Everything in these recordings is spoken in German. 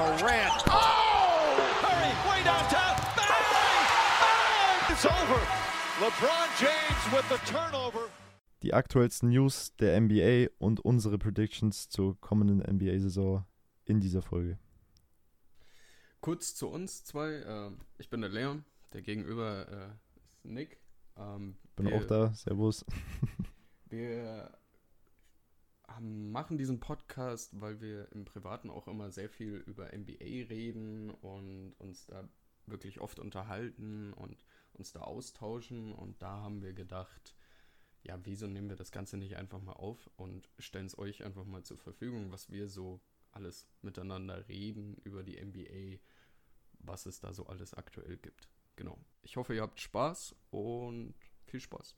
Morant. Oh! Curry way downtown. Bang! Bang! It's over. LeBron James with the turnover. Die aktuellsten News der NBA und unsere Predictions zur kommenden NBA-Saison in dieser Folge. Kurz zu uns zwei. Ähm, ich bin der Leon, der gegenüber äh, ist Nick. Ähm, Bin wir, auch da, Servus. Wir machen diesen Podcast, weil wir im Privaten auch immer sehr viel über NBA reden und uns da wirklich oft unterhalten und uns da austauschen. Und da haben wir gedacht, ja, wieso nehmen wir das Ganze nicht einfach mal auf und stellen es euch einfach mal zur Verfügung, was wir so alles miteinander reden über die NBA, was es da so alles aktuell gibt. Genau. Ich hoffe, ihr habt Spaß und viel Spaß.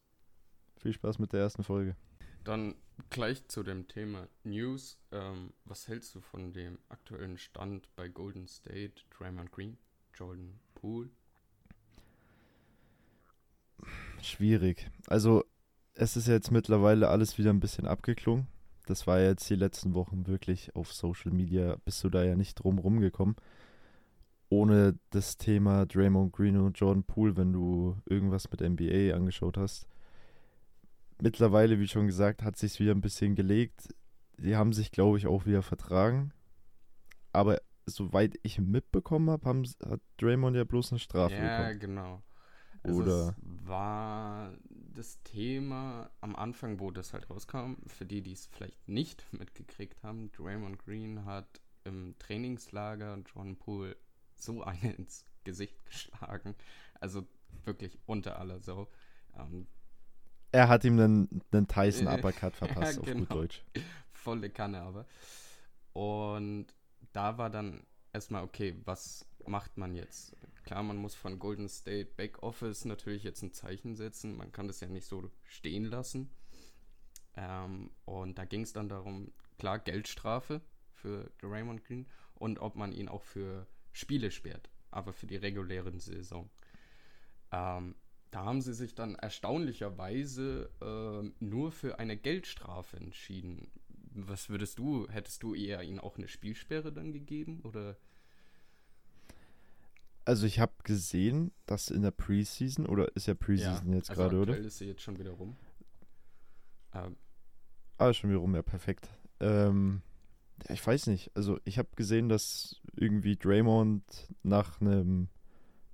Viel Spaß mit der ersten Folge. Dann gleich zu dem Thema News. Ähm, was hältst du von dem aktuellen Stand bei Golden State, Draymond Green, Jordan Poole? Schwierig. Also, es ist jetzt mittlerweile alles wieder ein bisschen abgeklungen. Das war jetzt die letzten Wochen wirklich auf Social Media, bist du da ja nicht drum rumgekommen. Ohne das Thema Draymond Green und Jordan Poole, wenn du irgendwas mit NBA angeschaut hast. Mittlerweile, wie schon gesagt, hat sich wieder ein bisschen gelegt. Die haben sich, glaube ich, auch wieder vertragen. Aber soweit ich mitbekommen habe, haben, hat Draymond ja bloß eine Strafe ja, bekommen. genau. Also Oder- es war das Thema am Anfang, wo das halt rauskam, für die, die es vielleicht nicht mitgekriegt haben, Draymond Green hat im Trainingslager John Poole so eine ins Gesicht geschlagen. Also wirklich unter aller Sau. Ähm, Er hat ihm einen, einen Tyson Äh, Uppercut verpasst, ja, auf genau. gut Deutsch. volle Kanne aber. Und da war dann erstmal, okay, was macht man jetzt? Klar, man muss von Golden State Backoffice natürlich jetzt ein Zeichen setzen. Man kann das ja nicht so stehen lassen. Ähm, und da ging es dann darum, klar, Geldstrafe für Raymond Green und ob man ihn auch für Spiele sperrt, aber für die regulären Saison. Ähm, da haben sie sich dann erstaunlicherweise ähm, nur für eine Geldstrafe entschieden. Was würdest du, hättest du eher ihnen auch eine Spielsperre dann gegeben? Oder Also ich habe gesehen, dass in der Preseason, oder ist ja Preseason jetzt also gerade, oder? ist sie jetzt schon wieder rum. Ähm, Ah, schon wieder rum, ja, perfekt. Ähm, ja, ich weiß nicht. Also ich habe gesehen, dass irgendwie Draymond nach einem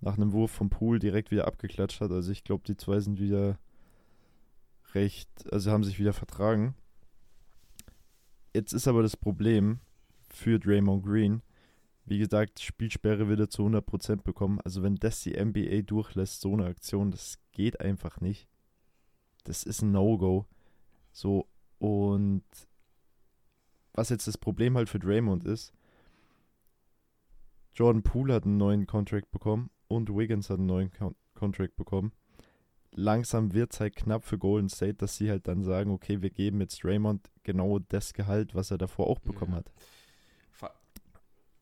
nach einem Wurf vom Pool direkt wieder abgeklatscht hat. Also ich glaube, die zwei sind wieder recht, also haben sich wieder vertragen. Jetzt ist aber das Problem für Draymond Green, wie gesagt, Spielsperre wird er zu 100% bekommen. Also wenn das die NBA durchlässt, so eine Aktion, das geht einfach nicht. Das ist ein No-Go. So, und was jetzt das Problem halt für Draymond ist, Jordan Poole hat einen neuen Contract bekommen und Wiggins hat einen neuen Con Contract bekommen. Langsam wird es halt knapp für Golden State, dass sie halt dann sagen, okay, wir geben jetzt Draymond genau das Gehalt, was er davor auch bekommen Ja. hat. ver-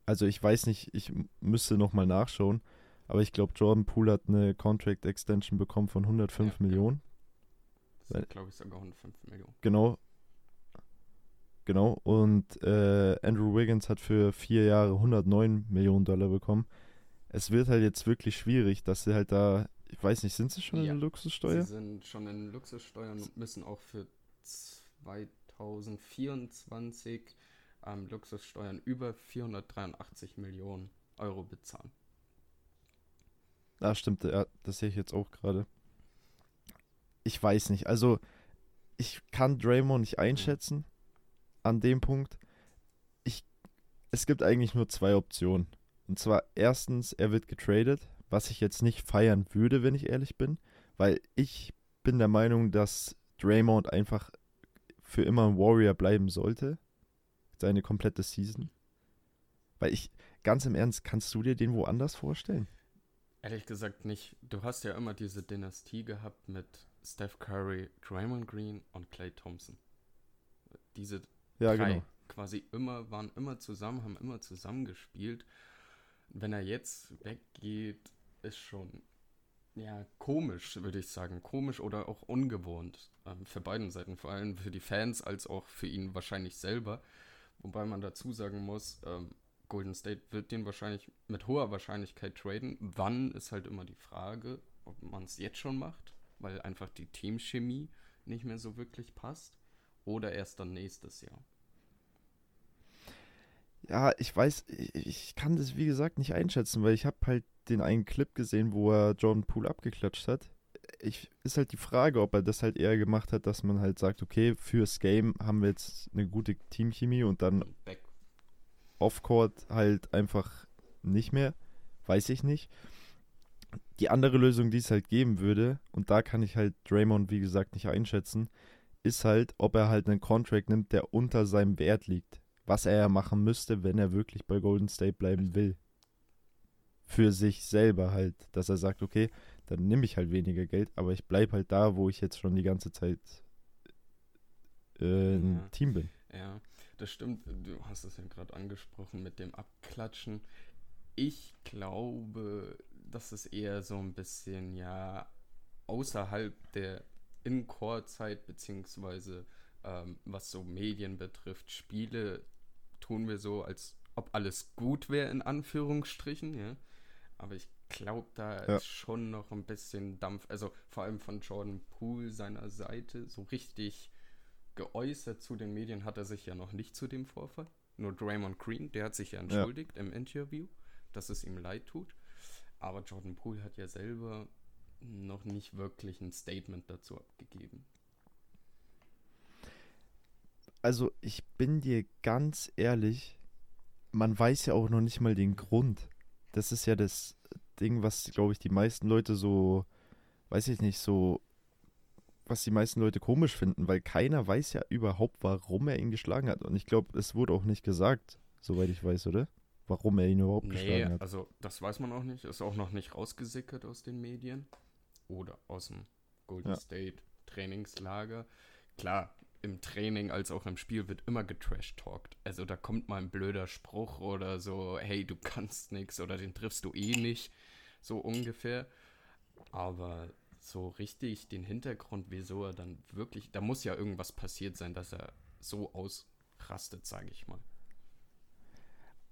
Also ich weiß nicht, ich müsste nochmal nachschauen, aber ich glaube, Jordan Poole hat eine Contract Extension bekommen von 105 Ja. Millionen. das sind, glaube ich, sogar 105 Millionen. Genau. Genau. Und äh, Andrew Wiggins hat für vier Jahre 109 Millionen Dollar bekommen. Es wird halt jetzt wirklich schwierig, dass sie halt da, ich weiß nicht, sind sie schon Ja. in der Luxussteuer? Sie sind schon in Luxussteuern und müssen auch für 2024 ähm, Luxussteuern über 483 Millionen Euro bezahlen. Ah, stimmt, ja, das sehe ich jetzt auch gerade. Ich weiß nicht, also ich kann Draymond nicht einschätzen an dem Punkt. Ich, es gibt eigentlich nur zwei Optionen. Und zwar erstens, er wird getradet, was ich jetzt nicht feiern würde, wenn ich ehrlich bin, weil ich bin der Meinung, dass Draymond einfach für immer ein Warrior bleiben sollte. Seine komplette Season. Weil ich, ganz im Ernst, kannst du dir den woanders vorstellen? Ehrlich gesagt nicht. Du hast ja immer diese Dynastie gehabt mit Steph Curry, Draymond Green und Clay Thompson. Diese Ja, drei genau. quasi immer, waren immer zusammen, haben immer zusammen gespielt. Wenn er jetzt weggeht, ist schon ja komisch, würde ich sagen. Komisch oder auch ungewohnt. Ähm, für beiden Seiten, vor allem für die Fans als auch für ihn wahrscheinlich selber. Wobei man dazu sagen muss, ähm, Golden State wird den wahrscheinlich mit hoher Wahrscheinlichkeit traden. Wann ist halt immer die Frage, ob man es jetzt schon macht, weil einfach die Teamchemie nicht mehr so wirklich passt. Oder erst dann nächstes Jahr. Ja, ich weiß, ich, ich kann das wie gesagt nicht einschätzen, weil ich habe halt den einen Clip gesehen, wo er Jordan Poole abgeklatscht hat. Ich, ist halt die Frage, ob er das halt eher gemacht hat, dass man halt sagt, okay, fürs Game haben wir jetzt eine gute Teamchemie und dann. Offcourt halt einfach nicht mehr. Weiß ich nicht. Die andere Lösung, die es halt geben würde, und da kann ich halt Draymond, wie gesagt, nicht einschätzen, ist halt, ob er halt einen Contract nimmt, der unter seinem Wert liegt. Was er ja machen müsste, wenn er wirklich bei Golden State bleiben will. Für sich selber halt, dass er sagt, okay, dann nehme ich halt weniger Geld, aber ich bleibe halt da, wo ich jetzt schon die ganze Zeit äh, ein Ja. Team bin. Ja, das stimmt. Du hast es ja gerade angesprochen mit dem Abklatschen. Ich glaube, dass es eher so ein bisschen, ja, außerhalb der In-Core-Zeit, beziehungsweise ähm, was so Medien betrifft, Spiele, tun wir so, als ob alles gut wäre, in Anführungsstrichen, ja. Aber ich glaube, da Ja. ist schon noch ein bisschen Dampf, also vor allem von Jordan Poole seiner Seite, so richtig geäußert zu den Medien hat er sich ja noch nicht zu dem Vorfall. Nur Draymond Green, der hat sich ja entschuldigt im Interview, dass es ihm leid tut. Aber Jordan Poole hat ja selber noch nicht wirklich ein Statement dazu abgegeben. Also ich bin dir ganz ehrlich, man weiß ja auch noch nicht mal den Grund. Das ist ja das Ding, was, glaube ich, die meisten Leute so, weiß ich nicht, so, was die meisten Leute komisch finden, weil keiner weiß ja überhaupt, warum er ihn geschlagen hat. Und ich glaube, es wurde auch nicht gesagt, soweit ich weiß, oder? Warum er ihn überhaupt Nee, geschlagen hat. also das weiß man auch nicht. Ist auch noch nicht rausgesickert aus den Medien. Oder aus dem Golden Ja. State Trainingslager. Klar, im Training als auch im Spiel wird immer getrash-talkt. Also da kommt mal ein blöder Spruch oder so, hey, du kannst nichts oder den triffst du eh nicht. So ungefähr. Aber so richtig den Hintergrund, wieso er dann wirklich, da muss ja irgendwas passiert sein, dass er so ausrastet, sage ich mal.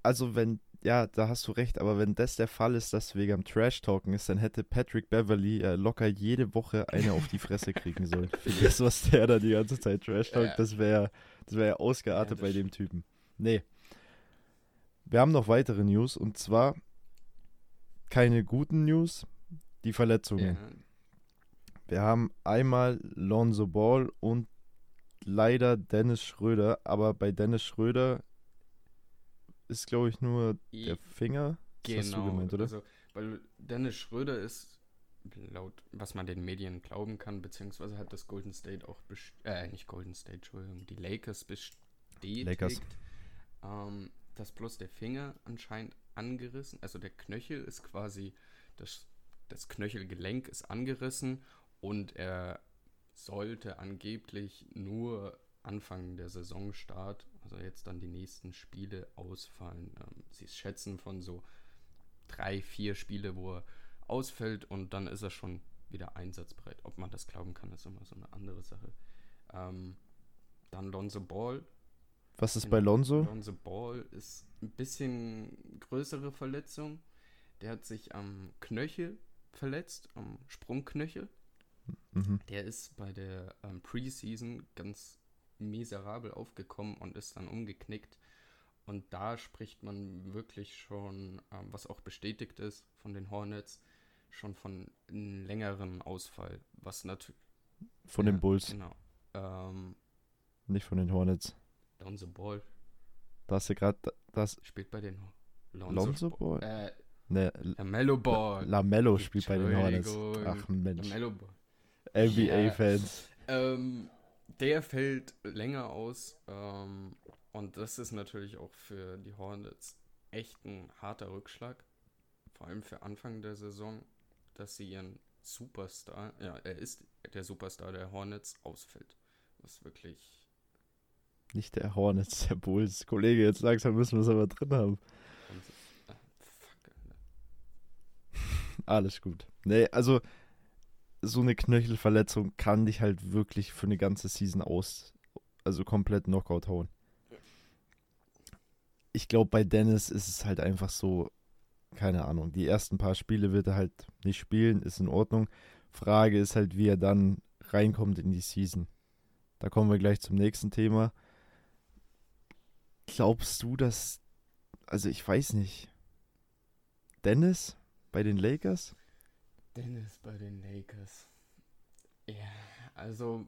Also wenn, ja, da hast du recht, aber wenn das der Fall ist, dass wegen am Trash-Talken ist, dann hätte Patrick Beverly äh, locker jede Woche eine auf die Fresse kriegen sollen. Für das, was der da die ganze Zeit Trash-Talkt, Ja. das wäre das wär ja ausgeartet Ja, bei dem Typen. Nee. Wir haben noch weitere News und zwar keine guten News, die Verletzungen. Ja, Wir haben einmal Lonzo Ball und leider Dennis Schröder, aber bei Dennis Schröder ist, glaube ich, nur der Finger. Das hast du Genau, gemeint, oder? also, weil Dennis Schröder ist, laut was man den Medien glauben kann, beziehungsweise hat das Golden State auch, äh, nicht Golden State, Entschuldigung, die Lakers bestätigt, Lakers. Ähm, dass bloß der Finger anscheinend angerissen, also der Knöchel ist quasi, das, das Knöchelgelenk ist angerissen und er sollte angeblich nur Anfang der Saisonstart, also jetzt dann die nächsten Spiele ausfallen. Ähm, sie schätzen von so drei, vier Spiele, wo er ausfällt und dann ist er schon wieder einsatzbereit. Ob man das glauben kann, ist immer so eine andere Sache. Ähm, dann Lonzo Ball. Was ist bei Lonzo? Lonzo Ball ist ein bisschen größere Verletzung. Der hat sich am Knöchel verletzt, am Sprungknöchel. Mhm. Der ist bei der ähm, Preseason ganz miserabel aufgekommen und ist dann umgeknickt. Und da spricht man wirklich schon, ähm, was auch bestätigt ist von den Hornets, schon von einem längeren Ausfall. Was natürlich. Von den Bulls, Genau. Ähm, nicht von den Hornets. Lonzo Ball Da hast du gerade das spielt bei den Hor- Lonzo Ball? Äh, Ne, Lamello Ball. Lamello spielt bei den Hornets. Ach Mensch, Lamello Ball. NBA-Fans. Ähm, der fällt länger aus. Ähm, und das ist natürlich auch für die Hornets echt ein harter Rückschlag. Vor allem für Anfang der Saison, dass sie ihren Superstar, ja, er ist der Superstar der Hornets, ausfällt. Was wirklich. Nicht der Hornets, der Bulls. Kollege, jetzt langsam müssen wir es aber drin haben. Und, ah, fuck. Alles gut. Nee, also so eine Knöchelverletzung kann dich halt wirklich für eine ganze Season aus, also komplett Knockout hauen. ich glaube, bei Dennis ist es halt einfach so, keine Ahnung, die ersten paar Spiele wird er halt nicht spielen, ist in Ordnung. Frage ist halt, wie er dann reinkommt in die Season. Da kommen wir gleich zum nächsten Thema. Glaubst du, dass, also ich weiß nicht, Dennis bei den Lakers? Dennis bei den Lakers. Ja, also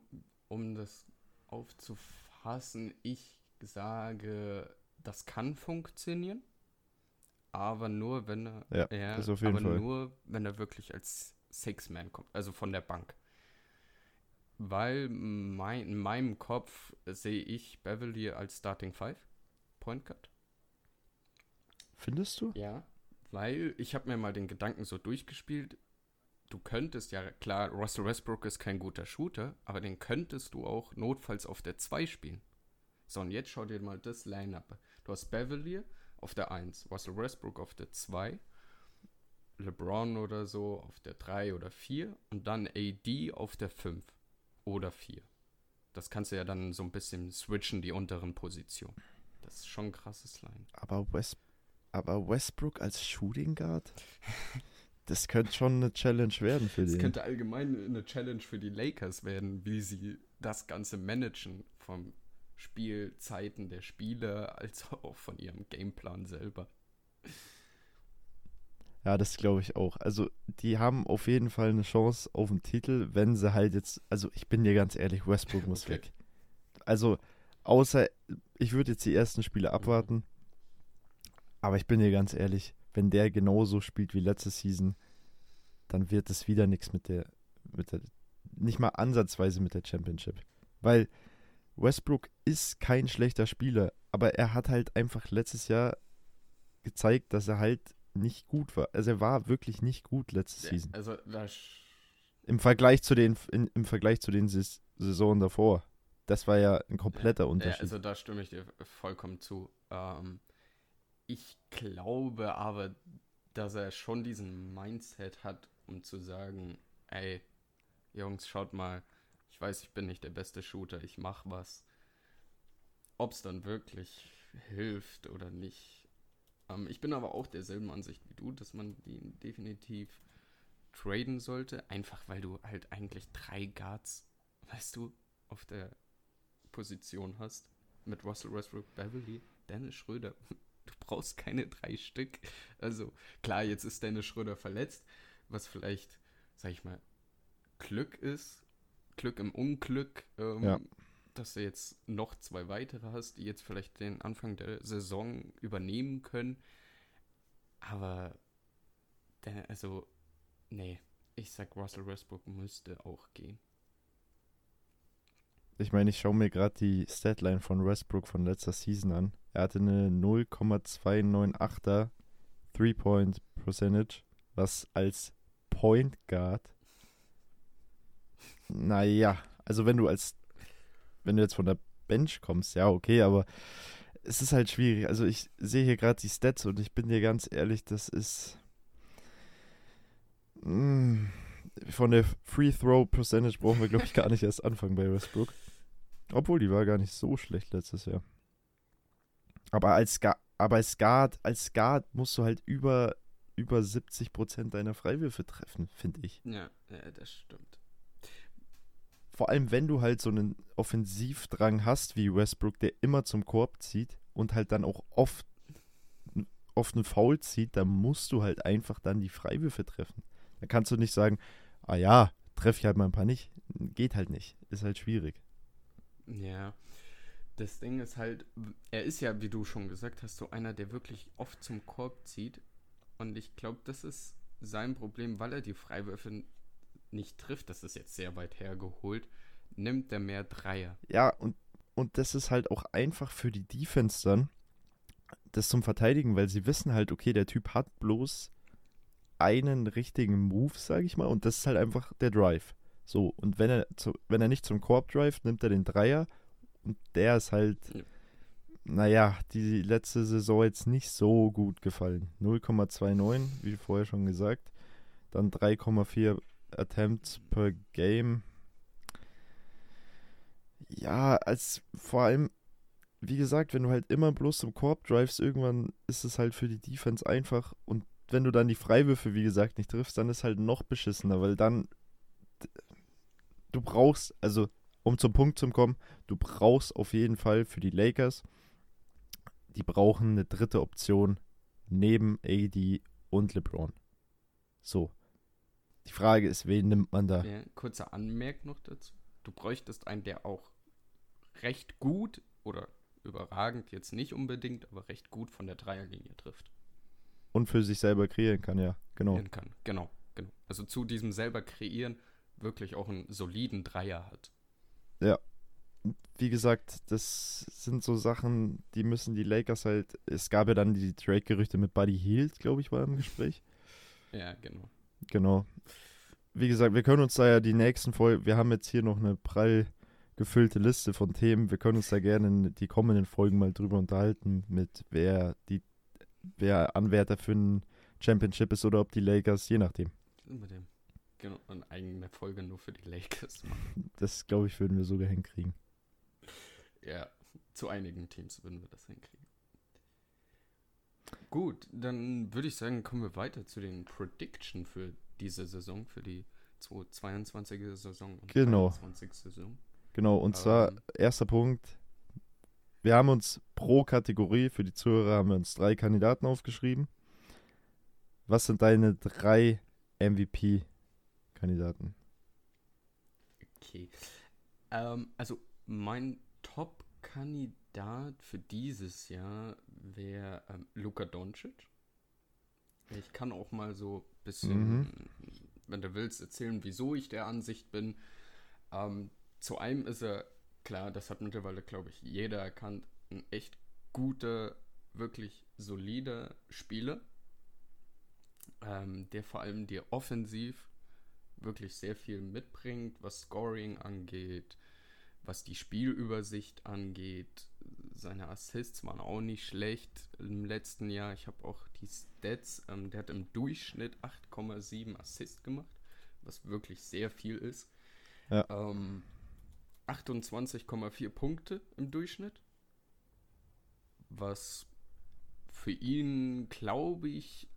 um das aufzufassen, ich sage, das kann funktionieren, aber nur wenn er, Ja, jeden aber Fall. nur wenn er wirklich als Six-Man kommt, also von der Bank. Weil mein, in meinem Kopf sehe ich Beverly als Starting Five, Point Guard. Findest du? Ja, weil ich habe mir mal den Gedanken so durchgespielt. Du könntest ja, klar, Russell Westbrook ist kein guter Shooter, aber den könntest du auch notfalls auf der 2 spielen. So, und jetzt schau dir mal das Line-Up. Du hast Beverly auf der 1, Russell Westbrook auf der 2, LeBron oder so auf der 3 oder 4 und dann AD auf der 5 oder 4. Das kannst du ja dann so ein bisschen switchen, die unteren Positionen. Das ist schon ein krasses Line. Aber, West, aber Westbrook als Shooting Guard? Das könnte schon eine Challenge werden für Es den. könnte allgemein eine Challenge für die Lakers werden, wie sie das Ganze managen vom Spielzeiten der Spieler als auch von ihrem Gameplan selber. Ja, das glaube ich auch. Also, die haben auf jeden Fall eine Chance auf den Titel, wenn sie halt jetzt. Also, ich bin dir ganz ehrlich, Westbrook muss Okay. weg. Also, außer ich würde jetzt die ersten Spiele abwarten. Aber ich bin dir ganz ehrlich, wenn der genauso spielt wie letzte Season, dann wird es wieder nichts mit der, mit der, nicht mal ansatzweise mit der Championship. Weil Westbrook ist kein schlechter Spieler, aber er hat halt einfach letztes Jahr gezeigt, dass er halt nicht gut war. Also er war wirklich nicht gut letzte Season. Also Im Vergleich zu den, in, im Vergleich zu den Sis Saisonen davor. Das war ja ein kompletter Ja, Unterschied. also da stimme ich dir vollkommen zu. Ähm, ich glaube aber, dass er schon diesen Mindset hat, um zu sagen, ey, Jungs, schaut mal, ich weiß, ich bin nicht der beste Shooter, ich mach was. Ob es dann wirklich hilft oder nicht. Ähm, ich bin aber auch derselben Ansicht wie du, dass man den definitiv traden sollte, einfach weil du halt eigentlich drei Guards, weißt du, auf der Position hast. Mit Russell Westbrook, Beverly, Dennis Schröder. Brauchst keine drei Stück. Also, klar, jetzt ist Dennis Schröder verletzt, was vielleicht, sag ich mal, Glück ist. Glück im Unglück, ähm, Ja. dass du jetzt noch zwei weitere hast, die jetzt vielleicht den Anfang der Saison übernehmen können. Aber, also, nee, ich sag, Russell Westbrook müsste auch gehen. Ich meine, ich schaue mir gerade die Statline von Westbrook von letzter Season an. Er hatte eine 0,298er Three-Point Percentage, was als Point Guard. Naja, also wenn du als, wenn du jetzt von der Bench kommst, ja, okay, aber es ist halt schwierig. Also ich sehe hier gerade die Stats und ich bin dir ganz ehrlich, das ist. Mm, von der Free Throw Percentage brauchen wir, glaube ich, gar nicht erst anfangen bei Westbrook. Obwohl, die war gar nicht so schlecht letztes Jahr. Aber als, Ga aber als Guard, als Guard musst du halt über, über 70% deiner Freiwürfe treffen, finde ich. Ja, ja, das stimmt. Vor allem, wenn du halt so einen Offensivdrang hast wie Westbrook, der immer zum Korb zieht und halt dann auch oft, oft einen Foul zieht, dann musst du halt einfach dann die Freiwürfe treffen. Da kannst du nicht sagen, ah ja, treffe ich halt mal ein paar nicht. Geht halt nicht. Ist halt schwierig. Ja. Das Ding ist halt, er ist ja, wie du schon gesagt hast, so einer, der wirklich oft zum Korb zieht. Und ich glaube, das ist sein Problem, weil er die Freiwürfe nicht trifft. Das ist jetzt sehr weit hergeholt. Nimmt er mehr Dreier. Ja, und, und das ist halt auch einfach für die Defense dann, das zum Verteidigen, weil sie wissen halt, okay, der Typ hat bloß einen richtigen Move, sage ich mal, und das ist halt einfach der Drive. So, und wenn er, zu, wenn er nicht zum Korb drive, nimmt er den Dreier und der ist halt, Ja. naja, die letzte Saison jetzt nicht so gut gefallen. 0,29, wie vorher schon gesagt, dann 3,4 Attempts per Game. Ja, als vor allem, wie gesagt, wenn du halt immer bloß zum Korb drivest, irgendwann ist es halt für die Defense einfach. Und wenn du dann die Freiwürfe, wie gesagt, nicht triffst, dann ist halt noch beschissener, weil dann du brauchst, also um zum Punkt zu kommen, du brauchst auf jeden Fall für die Lakers, die brauchen eine dritte Option neben AD und LeBron. So. Die Frage ist, wen nimmt man da? Ja, kurzer Anmerk noch dazu. Du bräuchtest einen, der auch recht gut oder überragend jetzt nicht unbedingt, aber recht gut von der Dreierlinie trifft. Und für sich selber kreieren kann, ja, genau. Kann, genau, genau. Also zu diesem selber kreieren wirklich auch einen soliden Dreier hat. Ja. Wie gesagt, das sind so Sachen, die müssen die Lakers halt. Es gab ja dann die Trade-Gerüchte mit Buddy Hield, glaube ich, war im Gespräch. Ja, genau. Genau. Wie gesagt, wir können uns da ja die nächsten Folgen. Wir haben jetzt hier noch eine prall gefüllte Liste von Themen. Wir können uns da gerne in die kommenden Folgen mal drüber unterhalten, mit wer die wer Anwärter für ein Championship ist oder ob die Lakers, je nachdem. Mit dem. Genau, eine eigene Folge nur für die Lakers machen. Das, glaube ich, würden wir sogar hinkriegen. Ja, zu einigen Teams würden wir das hinkriegen. Gut, dann würde ich sagen, kommen wir weiter zu den Prediction für diese Saison, für die 2022er Saison und genau. 2023 Saison. Genau, und ähm, zwar erster Punkt. Wir haben uns pro Kategorie, für die Zuhörer haben wir uns drei Kandidaten aufgeschrieben. Was sind deine drei MVP-Kandidaten? Okay. Ähm, also mein Top-Kandidat für dieses Jahr wäre ähm, Luka Doncic. Ich kann auch mal so ein bisschen, mhm. wenn du willst, erzählen, wieso ich der Ansicht bin. Ähm, zu einem ist er, klar, das hat mittlerweile, glaube ich, jeder erkannt, ein echt guter, wirklich solider Spieler, ähm, der vor allem dir offensiv wirklich sehr viel mitbringt, was Scoring angeht, was die Spielübersicht angeht. Seine Assists waren auch nicht schlecht im letzten Jahr. Ich habe auch die Stats. Ähm, der hat im Durchschnitt 8,7 Assists gemacht, was wirklich sehr viel ist. Ja. Ähm, 28,4 Punkte im Durchschnitt, was für ihn, glaube ich,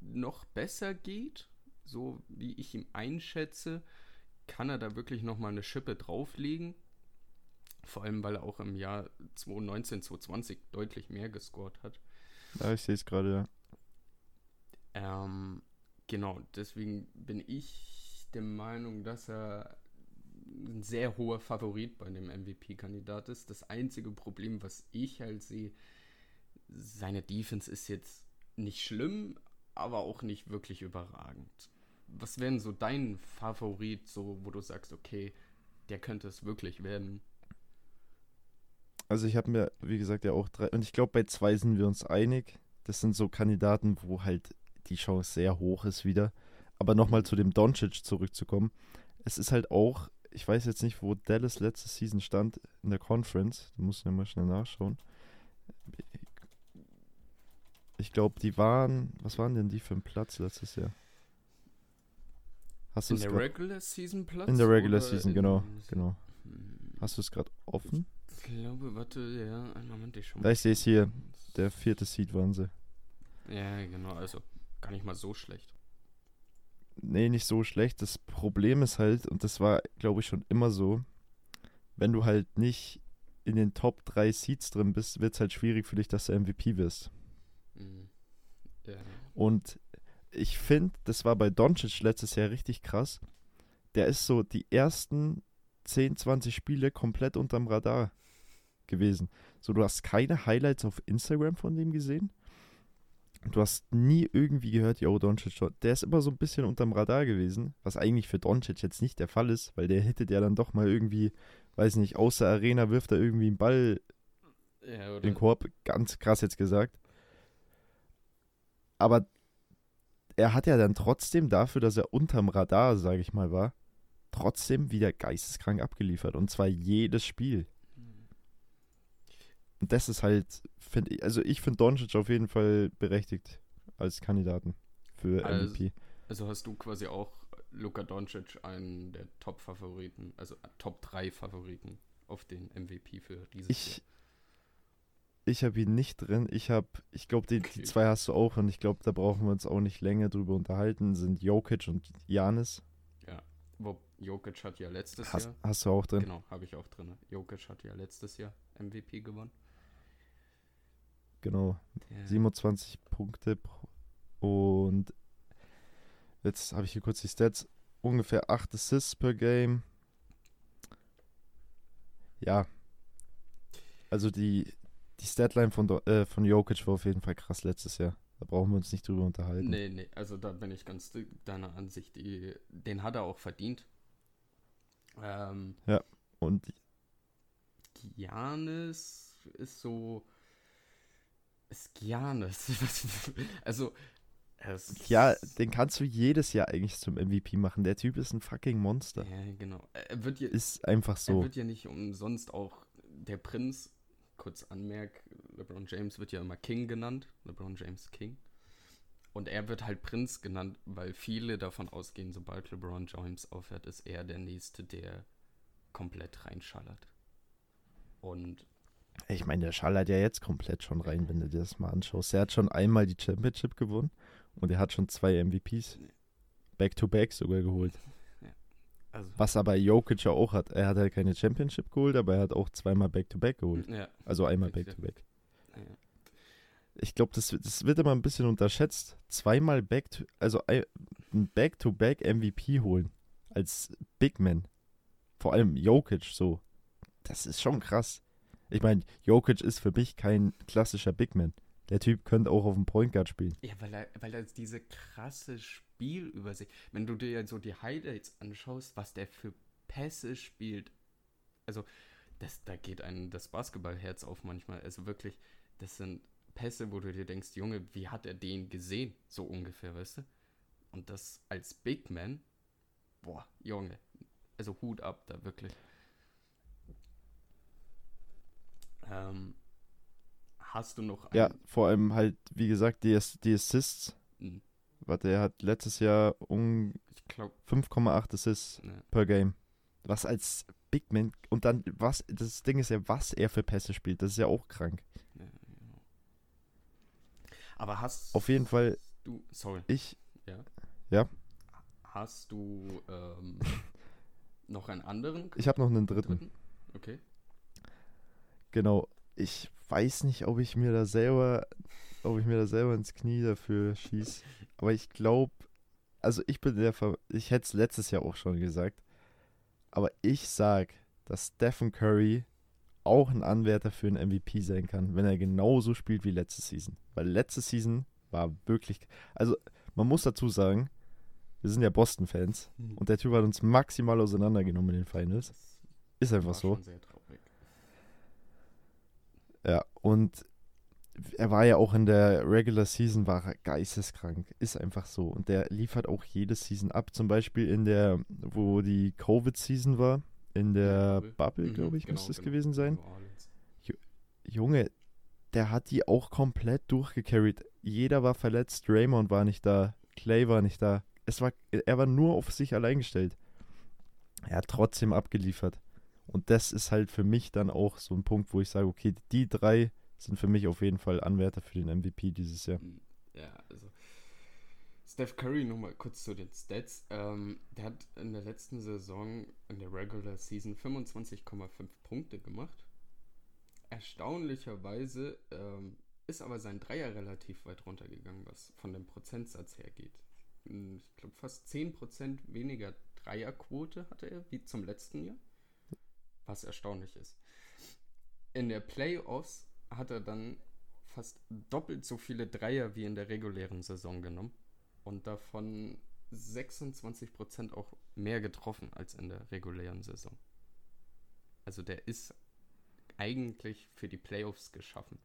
noch besser geht so wie ich ihn einschätze, kann er da wirklich nochmal eine Schippe drauflegen. Vor allem, weil er auch im Jahr 2019, 2020 deutlich mehr gescored hat. Ja, ich sehe es gerade, ja. Ähm, genau, deswegen bin ich der Meinung, dass er ein sehr hoher Favorit bei dem MVP-Kandidat ist. Das einzige Problem, was ich halt sehe, seine Defense ist jetzt nicht schlimm, aber auch nicht wirklich überragend was wäre so dein Favorit, so wo du sagst, okay, der könnte es wirklich werden? Also ich habe mir, wie gesagt, ja auch drei, und ich glaube, bei zwei sind wir uns einig. Das sind so Kandidaten, wo halt die Chance sehr hoch ist wieder. Aber nochmal zu dem Doncic zurückzukommen. Es ist halt auch, ich weiß jetzt nicht, wo Dallas letzte Season stand in der Conference. Da muss ich mal schnell nachschauen. Ich glaube, die waren, was waren denn die für ein Platz letztes Jahr? Hast in der Regular Season Platz? In der Regular Season, genau. genau. Hm. Hast du es gerade offen? Ich glaube, warte, ja, einen Moment, ich schon. Da ich sehe es hier. Der vierte Seed waren sie. Ja, genau, also gar nicht mal so schlecht. Nee, nicht so schlecht. Das Problem ist halt, und das war, glaube ich, schon immer so, wenn du halt nicht in den Top 3 Seeds drin bist, wird es halt schwierig für dich, dass du MVP wirst. Mhm. Ja. Und ich finde, das war bei Doncic letztes Jahr richtig krass. Der ist so die ersten 10, 20 Spiele komplett unterm Radar gewesen. So, du hast keine Highlights auf Instagram von dem gesehen. Du hast nie irgendwie gehört, yo, Doncic, der ist immer so ein bisschen unterm Radar gewesen, was eigentlich für Doncic jetzt nicht der Fall ist, weil der hittet ja dann doch mal irgendwie, weiß nicht, außer Arena wirft er irgendwie einen Ball ja, den Korb, ganz krass jetzt gesagt. Aber er hat ja dann trotzdem dafür, dass er unterm Radar, sage ich mal, war, trotzdem wieder geisteskrank abgeliefert. Und zwar jedes Spiel. Und das ist halt, finde ich, also ich finde Doncic auf jeden Fall berechtigt als Kandidaten für also, MVP. Also hast du quasi auch Luka Doncic einen der Top-Favoriten, also Top 3 Favoriten auf den MVP für dieses ich, Jahr? Ich habe ihn nicht drin. Ich habe, ich glaube, die, Okay. die zwei hast du auch und ich glaube, da brauchen wir uns auch nicht länger drüber unterhalten. Sind Jokic und Janis. Wo Jokic hat ja letztes Hast, Jahr. hast du auch drin. Genau, habe ich auch drin. Jokic hat ja letztes Jahr MVP gewonnen. Genau. Der, 27 Punkte und jetzt habe ich hier kurz die Stats. Ungefähr 8 Assists per Game. Ja. Also die, die Statline von, äh, von Jokic war auf jeden Fall krass letztes Jahr. Da brauchen wir uns nicht drüber unterhalten. Nee, nee, also da bin ich ganz de- deiner Ansicht. Die, den hat er auch verdient. Ähm, Und Giannis ist so. Ist Giannis. also. Ja, den kannst du jedes Jahr eigentlich zum MVP machen. Der Typ ist ein fucking Monster. Ja, genau. Er wird ja, Ist einfach er so. wird ja nicht umsonst auch der Prinz, kurz anmerk, LeBron James wird ja immer King genannt. LeBron James King. Und er wird halt Prinz genannt, weil viele davon ausgehen, sobald LeBron James aufhört, ist er der Nächste, der komplett reinschallert. Und Ich meine, der schallert ja jetzt komplett schon rein, wenn du dir das mal anschaust. Er hat schon einmal die Championship gewonnen und er hat schon zwei MVPs. Back-to-back sogar geholt. also. Was aber Jokic ja auch hat. Er hat halt keine Championship geholt, aber er hat auch zweimal Back-to-back geholt. Ja, Also einmal. Back-to-back. ja. Ich glaube, das, wird- das wird immer ein bisschen unterschätzt. Zweimal Back to, also ein Back-to-back MVP holen. Als Big Man. Vor allem Jokic so. Das ist schon krass. Ich meine, Jokic ist für mich kein klassischer Big Man. Der Typ könnte auch auf dem Point Guard spielen. Ja, weil er, weil er diese krasse Spielübersicht. Wenn du dir so die Highlights anschaust, was der für Pässe spielt. Also, das, da geht einem das Basketballherz auf manchmal. Also wirklich, das sind Pässe, wo du dir denkst, Junge, wie hat er den gesehen? So ungefähr, weißt du? Und das als Big Man, boah, Junge. Also Hut ab da, wirklich. Ähm, hast du noch Ja, vor allem halt, wie gesagt, die, die Assists. Mhm. Warte, er hat letztes Jahr um Ich glaube, 5,8 Assists ne. per Game. Was als Big Man und dann was das Ding ist ja, was er für Pässe spielt, das ist ja auch krank. Ja, genau. Aber hast Auf jeden Fall du, sorry, ich ja? Ja. Hast du ähm, noch einen anderen? ich habe noch einen dritten. Okay. Genau. Ich weiß nicht, ob ich mir da selber ob ich mir da selber ins Knie dafür schieß, aber ich glaube also ich bin der Ver ich hätte es letztes Jahr auch schon gesagt, aber ich sag, dass Stephen Curry auch ein Anwärter für einen MVP sein kann, wenn er genauso spielt wie letzte Season. Weil letzte Season war wirklich. Also, man muss dazu sagen, wir sind ja Boston-Fans und der Typ hat uns maximal auseinandergenommen in den Finals. Ist einfach so. Ja, und er war ja auch in der Regular Season, war er geisteskrank. Ist einfach so. Und der liefert auch jede Season ab. Zum Beispiel in der, wo die Covid-Season war, in der Bubble. Mhm, glaube ich, genau, müsste es genau. gewesen sein. Junge, der hat die auch komplett durchgecarried. Jeder war verletzt, Raymond war nicht da, Clay war nicht da. Es war, er war nur auf sich allein gestellt. Er hat trotzdem abgeliefert. Und das ist halt für mich dann auch so ein Punkt, wo ich sage, okay, die drei sind für mich auf jeden Fall Anwärter für den MVP dieses Jahr. Ja, also. Steph Curry, nochmal kurz zu den Stats. Ähm, der hat in der letzten Saison in der Regular Season 25,5 Punkte gemacht. Erstaunlicherweise ähm, ist aber sein Dreier relativ weit runtergegangen, was von dem Prozentsatz her geht. Hm, Ich glaube, fast 10% weniger Dreierquote hatte er wie zum letzten Jahr. Was erstaunlich ist. In der Playoffs hat er dann fast doppelt so viele Dreier wie in der regulären Saison genommen und davon 26% auch mehr getroffen als in der regulären Saison. Also der ist eigentlich für die Playoffs geschaffen.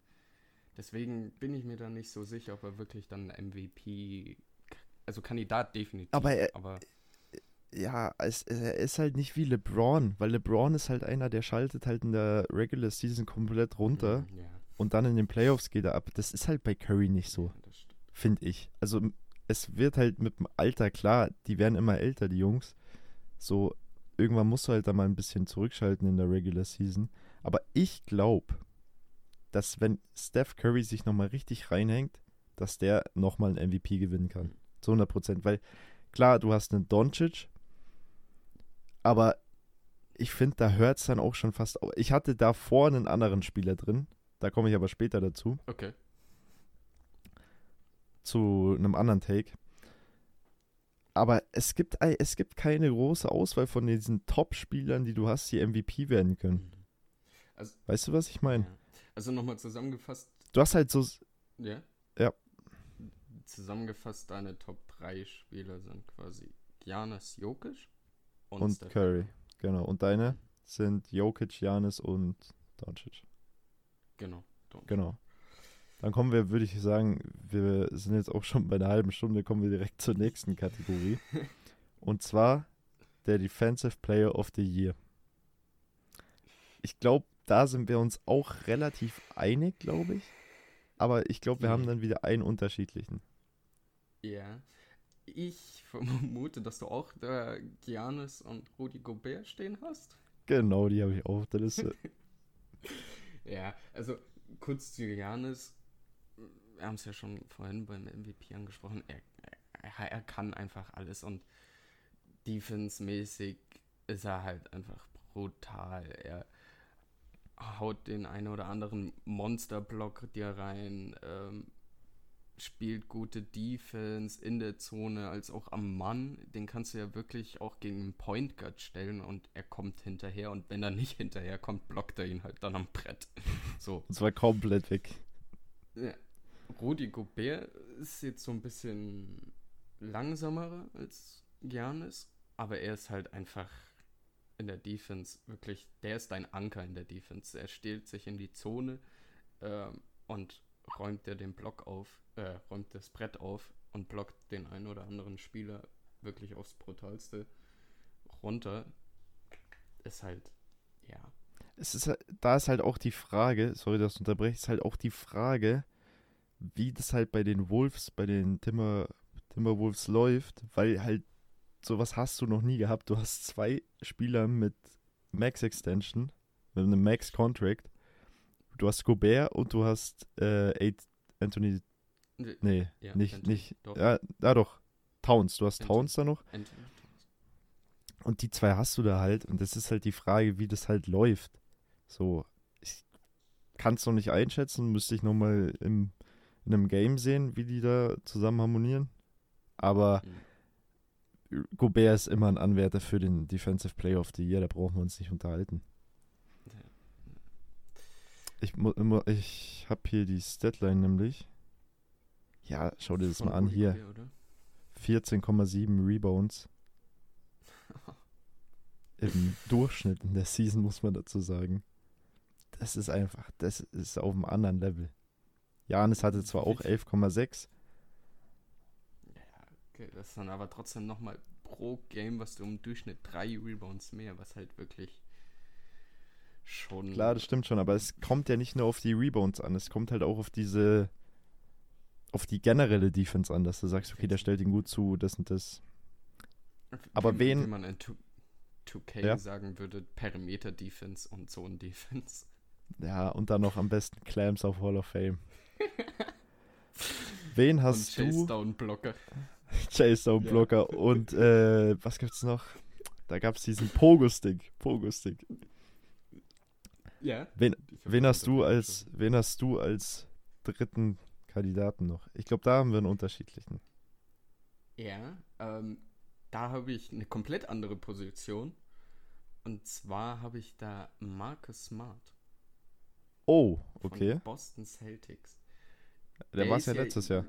Deswegen bin ich mir da nicht so sicher, ob er wirklich dann MVP, also Kandidat definitiv. Aber er- aber Ja, es, er ist halt nicht wie LeBron, weil LeBron ist halt einer, der schaltet halt in der Regular Season komplett runter Mm, Ja, und dann in den Playoffs geht er ab. Das ist halt bei Curry nicht so. ja, finde ich. Also es wird halt mit dem Alter klar, die werden immer älter, die Jungs. So, irgendwann musst du halt da mal ein bisschen zurückschalten in der Regular Season. Aber ich glaube, dass wenn Steph Curry sich nochmal richtig reinhängt, dass der nochmal ein MVP gewinnen kann. Zu 100 Prozent. Weil klar, du hast einen Doncic, aber ich finde, da hört es dann auch schon fast auf. Ich hatte davor einen anderen Spieler drin, da komme ich aber später dazu, Okay. zu einem anderen Take. Aber es gibt, es gibt keine große Auswahl von diesen Top-Spielern, die du hast, die MVP werden können. Also, Weißt du, was ich meine? also nochmal zusammengefasst, Du hast halt so, ja? Ja. Zusammengefasst, deine Top 3 Spieler sind quasi Giannis Jokic und, und Steph Curry, genau. Und deine sind Jokic, Janis und Doncic. Genau. Don't. Genau. Dann kommen wir, würde ich sagen, wir sind jetzt auch schon bei einer halben Stunde, kommen wir direkt zur nächsten Kategorie. Und zwar der Defensive Player of the Year. Ich glaube, da sind wir uns auch relativ einig, glaube ich. Aber ich glaube, wir haben Mhm. dann wieder einen unterschiedlichen. Ja. Ich vermute, dass du auch da Giannis und Rudy Gobert stehen hast. Genau, die habe ich auch auf der Liste. Ja, also kurz zu Giannis. Wir haben es ja schon vorhin beim MVP angesprochen. Er, er, er kann einfach alles und defense-mäßig ist er halt einfach brutal. Er haut den einen oder anderen Monsterblock dir rein, ähm, spielt gute Defense in der Zone als auch am Mann. Den kannst du ja wirklich auch gegen einen Point Guard stellen und er kommt hinterher und wenn er nicht hinterher kommt, blockt er ihn halt dann am Brett. So. Und zwar komplett weg. Ja. Rudi Gobert ist jetzt so ein bisschen langsamer als Giannis, aber er ist halt einfach in der Defense wirklich, der ist dein Anker in der Defense. Er stellt sich in die Zone ähm, und räumt dir den Block auf, äh, räumt das Brett auf und blockt den einen oder anderen Spieler wirklich aufs brutalste runter. Ist halt, ja. Es ist, halt- da ist halt auch die Frage, sorry, dass ich unterbreche, ist halt auch die Frage, wie das halt bei den Wolves, bei den Timber, Timberwolves läuft, weil halt sowas hast du noch nie gehabt. Du hast zwei Spieler mit Max Extension, mit einem Max Contract. Du hast Gobert und du hast äh, Anthony, nee, Ja, nicht, nicht, doch. ja, ja doch, Towns, du hast Anthony. Towns da noch. Towns. Und die zwei hast du da halt. Und das ist halt die Frage, wie das halt läuft. So, ich kann es noch nicht einschätzen. Müsste ich nochmal in einem Game sehen, wie die da zusammen harmonieren. Aber Mhm. Gobert ist immer ein Anwärter für den Defensive Player of the Year. Da brauchen wir uns nicht unterhalten. Ich, ich habe hier die Statline nämlich. Ja, schau dir das Von mal an hier. Gobert, oder? 14,7 Rebounds. Im Durchschnitt in der Season, muss man dazu sagen. Das ist einfach, das ist auf einem anderen Level. Janis hatte zwar auch 11,6, Ja, okay, das ist dann aber trotzdem nochmal pro Game, was du im Durchschnitt drei Rebounds mehr, was halt wirklich schon. klar, das stimmt schon, aber es kommt ja nicht nur auf die Rebounds an, es kommt halt auch auf diese, auf die generelle Defense an, dass du sagst, okay, der stellt ihn gut zu, das und das. aber wie, wen- Wie man in 2- 2K Ja. sagen würde, Perimeter-Defense und Zone-Defense. Ja, und dann noch am besten Clams auf Hall of Fame. Wen Und hast du? Chase Down Ja. Blocker und äh, was gibt's noch? Da gab's diesen Pogo-Stick. Pogo-Stick. Ja. Wen, wen hast du als, wen hast du als dritten Kandidaten noch? Ich glaube, da haben wir einen unterschiedlichen. Ja, ähm, da habe ich eine komplett andere Position. Und zwar habe ich da Marcus Smart Oh, von okay. Boston Celtics. Der war ist ja letztes Jahr.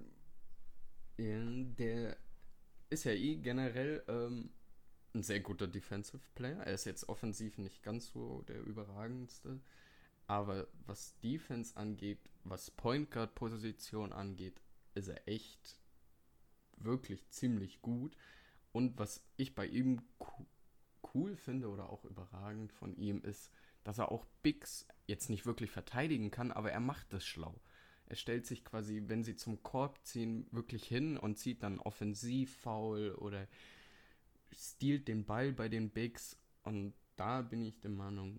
Ja, der ist ja eh generell ähm, ein sehr guter Defensive Player. Er ist jetzt offensiv nicht ganz so der überragendste. Aber was Defense angeht, was Point Guard Position angeht, ist er echt wirklich ziemlich gut. Und was ich bei ihm co cool finde oder auch überragend von ihm ist, dass er auch Bigs jetzt nicht wirklich verteidigen kann, aber er macht das schlau. Er stellt sich quasi, wenn sie zum Korb ziehen, wirklich hin und zieht dann Offensivfoul oder stiehlt den Ball bei den Bigs. Und da bin ich der Meinung,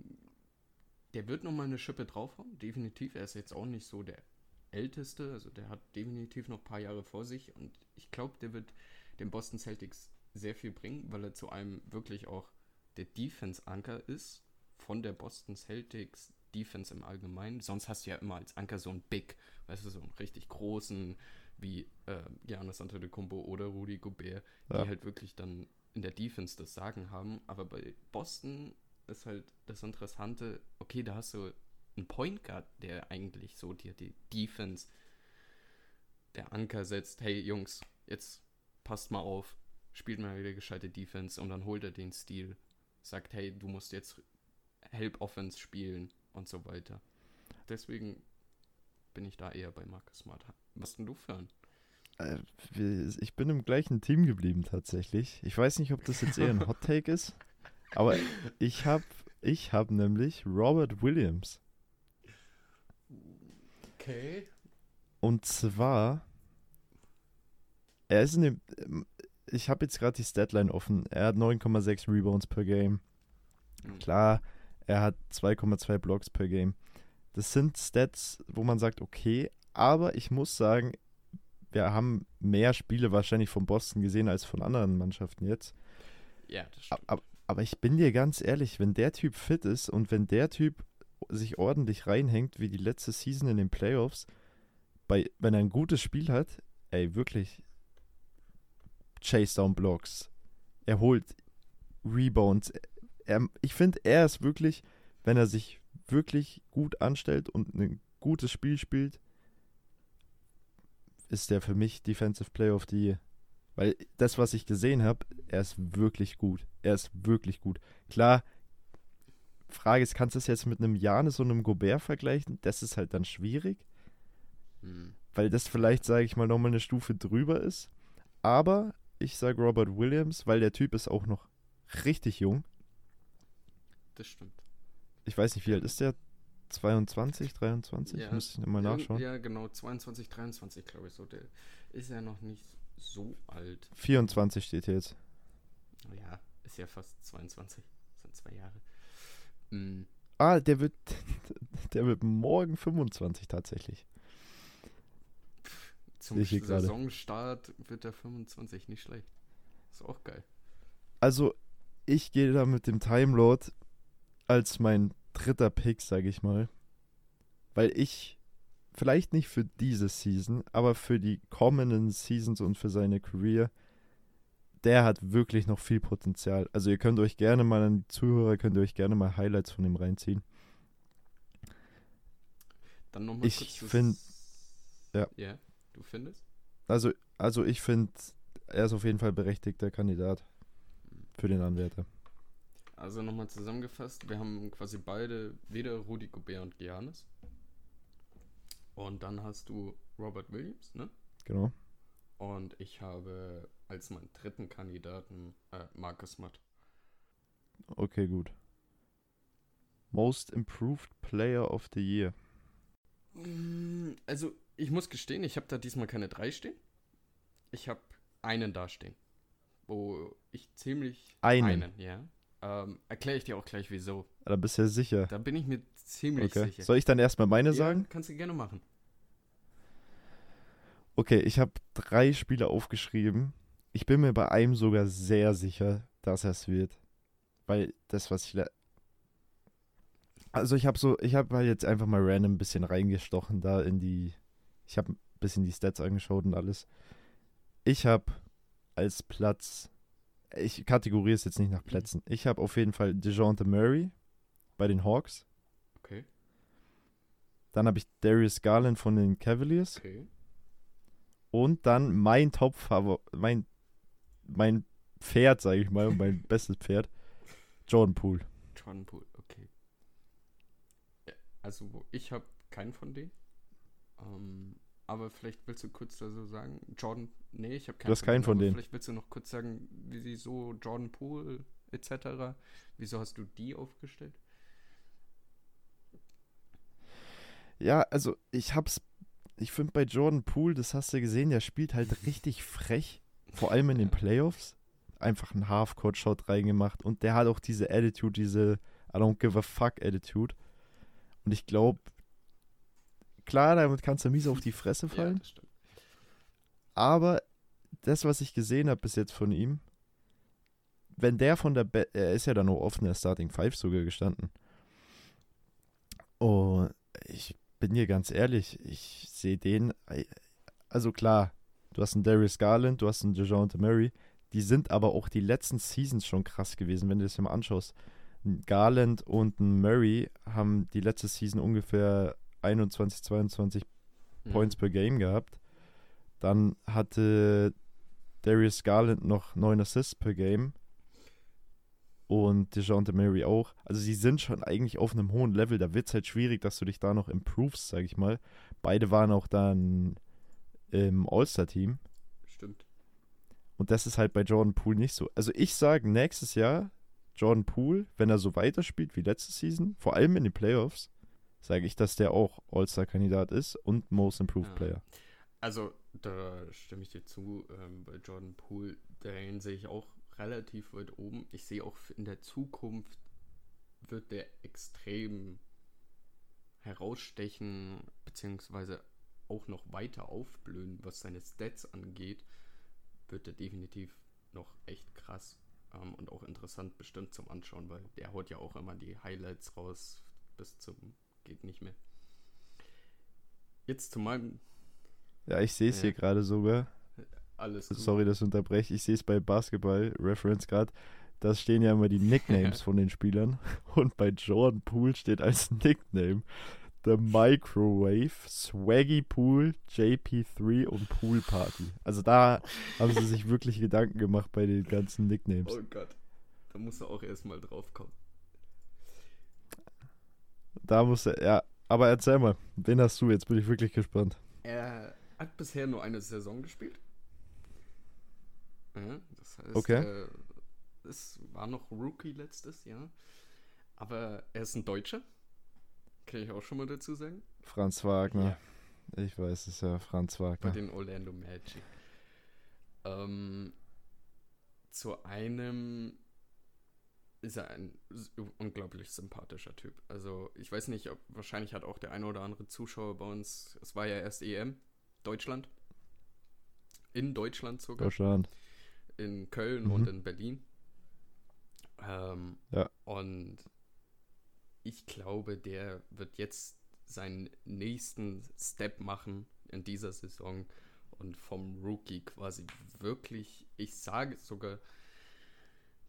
der wird nochmal eine Schippe draufhauen, definitiv. Er ist jetzt auch nicht so der Älteste, also der hat definitiv noch ein paar Jahre vor sich und ich glaube, der wird den Boston Celtics sehr viel bringen, weil er zu einem wirklich auch der Defense-Anker ist von der Boston Celtics Defense im Allgemeinen. Sonst hast du ja immer als Anker so einen Big, weißt du, so einen richtig großen, wie äh, Giannis Antetokounmpo oder Rudy Gobert, Ja. die halt wirklich dann in der Defense das Sagen haben. Aber bei Boston ist halt das Interessante, okay, da hast du einen Point Guard, der eigentlich so dir die Defense, der Anker setzt, hey Jungs, jetzt passt mal auf, spielt mal wieder gescheite Defense und dann holt er den Stil, sagt, hey, du musst jetzt Help Offense spielen und so weiter. Deswegen bin ich da eher bei Marcus Smart. Was denn du für einen? Äh, wir- ich bin im gleichen Team geblieben tatsächlich. Ich weiß nicht, ob das jetzt eher ein Hot Take ist, aber ich habe ich hab nämlich Robert Williams. Okay. Und zwar, er ist in dem, ähm, ich habe jetzt gerade die Statline offen. Er hat 9,6 Rebounds per Game. Klar, er hat 2,2 Blocks per Game. Das sind Stats, wo man sagt, okay, aber ich muss sagen, wir haben mehr Spiele wahrscheinlich von Boston gesehen als von anderen Mannschaften jetzt. Ja, das stimmt. Aber, aber ich bin dir ganz ehrlich, wenn der Typ fit ist und wenn der Typ sich ordentlich reinhängt, wie die letzte Season in den Playoffs, bei, wenn er ein gutes Spiel hat, ey, wirklich Chase Down Blocks. Er holt Rebounds. Er, ich finde, er ist wirklich, wenn er sich wirklich gut anstellt und ein gutes Spiel spielt, ist der für mich Defensive Player of the Year. Weil das, was ich gesehen habe, er ist wirklich gut. Er ist wirklich gut. Klar, Frage ist, kannst du es jetzt mit einem Janis und einem Gobert vergleichen? Das ist halt dann schwierig, Hm. weil das vielleicht, sage ich mal, nochmal eine Stufe drüber ist. Aber ich sage Robert Williams, weil der Typ ist auch noch richtig jung. Das stimmt. Ich weiß nicht, wie alt ist der? 22, 23? Ja. Muss ich mal Irgend- nachschauen. Ja, genau, 22, 23, glaube ich, so. Der ist ja noch nicht so alt. 24 steht hier jetzt. Ja, ist ja fast 22. Das sind zwei Jahre. Hm. Ah, der wird, der wird morgen 25 tatsächlich. Zum gerade. Saisonstart wird der 25 nicht schlecht. Ist auch geil. Also, ich gehe da mit dem Time Lord als mein dritter Pick, sage ich mal. Weil ich, vielleicht nicht für diese Season, aber für die kommenden Seasons und für seine Career, der hat wirklich noch viel Potenzial. Also ihr könnt euch gerne mal an die Zuhörer, könnt ihr euch gerne mal Highlights von ihm reinziehen. Dann nochmal Ich kurz das- find- ja. Ja, du findest? Also, also ich finde, er ist auf jeden Fall berechtigter Kandidat für den Anwärter. Also nochmal zusammengefasst, wir haben quasi beide weder Rudi Gobert und Giannis. Und dann hast du Robert Williams, ne? Genau. Und ich habe als meinen dritten Kandidaten äh, Marcus Matt. Okay, gut. Most Improved Player of the Year. Mm, Also, ich muss gestehen, ich habe da diesmal keine drei stehen. Ich habe einen da stehen. Wo ich ziemlich. Einen? ja. Ähm, Erkläre ich dir auch gleich wieso. Da bist du ja sicher. Da bin ich mir ziemlich Okay. sicher. Soll ich dann erstmal meine Ja, sagen? Kannst du gerne machen. Okay, ich habe drei Spiele aufgeschrieben. Ich bin mir bei einem sogar sehr sicher, dass er es wird. Weil das, was ich. Also ich habe so, ich habe halt jetzt einfach mal random ein bisschen reingestochen da in die. Ich habe ein bisschen die Stats angeschaut und alles. Ich habe als Platz. Ich kategoriere es jetzt nicht nach Plätzen. Ich habe auf jeden Fall DeJounte Murray bei den Hawks. Okay. Dann habe ich Darius Garland von den Cavaliers. Okay. Und dann mein top mein, mein Pferd, sage ich mal, mein bestes Pferd, Jordan Poole. Jordan Poole, okay. Ja, also, ich habe keinen von denen. Ähm, aber vielleicht willst du kurz da so sagen, Jordan, nee, ich habe keinen hast keinen von denen. Vielleicht willst du noch kurz sagen, wieso Jordan Poole etc. Wieso hast du die aufgestellt? Ja, also ich hab's, ich finde bei Jordan Poole, das hast du gesehen, der spielt halt richtig frech, vor allem in den. Playoffs. Einfach einen Half-Court-Shot reingemacht und der hat auch diese Attitude, diese I don't give a fuck Attitude. Und ich glaube, klar, damit kannst du mies auf die Fresse fallen. Ja, das. Aber das, was ich gesehen habe bis jetzt von ihm, wenn der von der, Be er ist ja dann auch oft in der Starting Five sogar gestanden. Und ich bin hier ganz ehrlich, ich sehe den, also klar, du hast einen Darius Garland, du hast einen DeJounte Murray, die sind aber auch die letzten Seasons schon krass gewesen, wenn du das dir mal anschaust. Garland und ein Murray haben die letzte Season ungefähr 21, 22 Mhm. Points per Game gehabt. Dann hatte Darius Garland noch 9 Assists per Game. Und DeJounte Murray auch. Also sie sind schon eigentlich auf einem hohen Level. Da wird es halt schwierig, dass du dich da noch improvest, sag ich mal. Beide waren auch dann im All-Star-Team. Stimmt. Und das ist halt bei Jordan Poole nicht so. Also ich sage nächstes Jahr, Jordan Poole, wenn er so weiterspielt wie letzte Season, vor allem in den Playoffs, sage ich, dass der auch All-Star-Kandidat ist und Most Improved Ja. Player. Also, da stimme ich dir zu. Ähm, bei Jordan Poole, den sehe ich auch relativ weit oben. Ich sehe auch in der Zukunft wird der extrem herausstechen, beziehungsweise auch noch weiter aufblühen, was seine Stats angeht, wird er definitiv noch echt krass ähm, und auch interessant bestimmt zum Anschauen, weil der haut ja auch immer die Highlights raus bis zum geht nicht mehr. Jetzt zu meinem Ja, ich sehe es Ja. hier gerade sogar. alles gut. Sorry, dass ich unterbreche. Ich sehe es bei Basketball, Reference gerade. Da stehen ja immer die Nicknames von den Spielern. Und bei Jordan Poole steht als Nickname The Microwave, Swaggy Pool, JP3 und Pool Party. Also da haben sie sich wirklich Gedanken gemacht bei den ganzen Nicknames. Oh Gott. Da musst du auch erstmal drauf kommen. Da muss er, ja. Aber erzähl mal, wen hast du? Jetzt bin ich wirklich gespannt. Er hat bisher nur eine Saison gespielt. Ja, das heißt, Okay. äh, es war noch Rookie letztes Jahr. Aber er ist ein Deutscher. Kann ich auch schon mal dazu sagen. Franz Wagner. Ich weiß es ja, Franz Bei Wagner. den Orlando Magic. Ähm, zu einem ist er ein unglaublich sympathischer Typ. Also ich weiß nicht, ob wahrscheinlich hat auch der eine oder andere Zuschauer bei uns, es war ja erst EM, Deutschland. In Deutschland sogar. Deutschland. In Köln Mhm. und in Berlin. Ähm, Ja. Und ich glaube, der wird jetzt seinen nächsten Step machen in dieser Saison und vom Rookie quasi wirklich, ich sage sogar,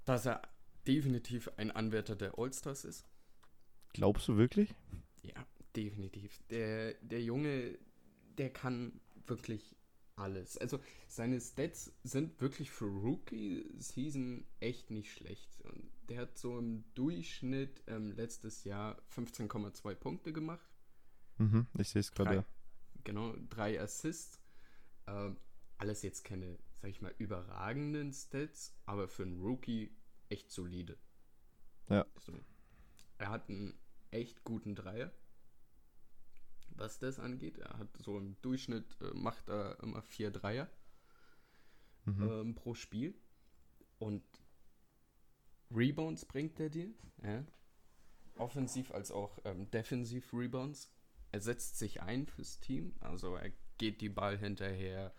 dass er definitiv ein Anwärter der All-Stars ist. Glaubst du wirklich? Ja, definitiv. Der, der Junge, der kann wirklich alles. Also seine Stats sind wirklich für Rookie-Season echt nicht schlecht. Und der hat so im Durchschnitt ähm, letztes Jahr 15,2 Punkte gemacht. Mhm, ich sehe es gerade. Genau, drei Assists. Ähm, alles jetzt keine, sag ich mal, überragenden Stats, aber für einen Rookie echt solide. Ja. Er hat einen echt guten Dreier, was das angeht. Er hat so im Durchschnitt, äh, macht er immer vier Dreier Mhm. ähm, pro Spiel. Und Rebounds bringt er dir. Ja. Offensiv als auch ähm, defensiv Rebounds. Er setzt sich ein fürs Team. Also er geht die Ball hinterher,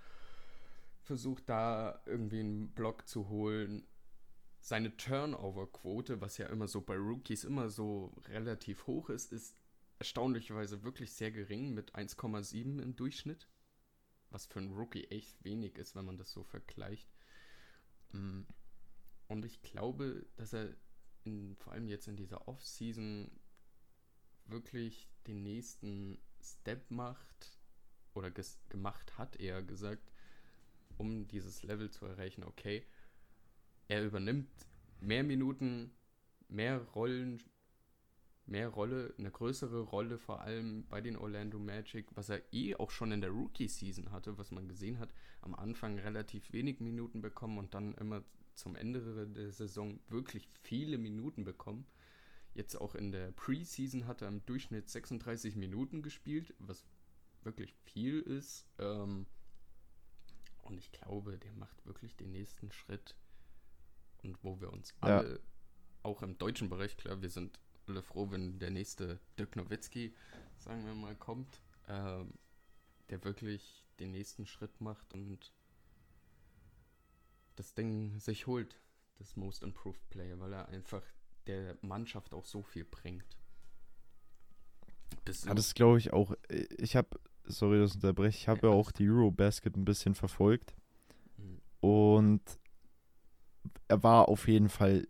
versucht da irgendwie einen Block zu holen. Seine Turnover-Quote, was ja immer so bei Rookies immer so relativ hoch ist, ist erstaunlicherweise wirklich sehr gering mit 1,7 im Durchschnitt. Was für einen Rookie echt wenig ist, wenn man das so vergleicht. Mm. Und ich glaube, dass er in, vor allem jetzt in dieser Off-Season wirklich den nächsten Step macht oder gemacht hat, eher gesagt, um dieses Level zu erreichen. Okay, er übernimmt mehr Minuten, mehr Rollen, mehr Rolle, eine größere Rolle vor allem bei den Orlando Magic, was er eh auch schon in der Rookie-Season hatte, was man gesehen hat. Am Anfang relativ wenig Minuten bekommen und dann immer zum Ende der Saison wirklich viele Minuten bekommen. Jetzt auch in der Preseason hat er im Durchschnitt 36 Minuten gespielt, was wirklich viel ist. Ähm, und ich glaube, der macht wirklich den nächsten Schritt. Und wo wir uns Ja. alle, auch im deutschen Bereich, klar, wir sind alle froh, wenn der nächste Dirk Nowitzki, sagen wir mal, kommt, ähm, der wirklich den nächsten Schritt macht und das Ding sich holt, das Most Improved Player, weil er einfach der Mannschaft auch so viel bringt. Das ja, das glaube ich auch. Ich habe, sorry, ich unterbreche, ich habe ja, ja, auch die Eurobasket ein bisschen verfolgt. Mhm. Und er war auf jeden Fall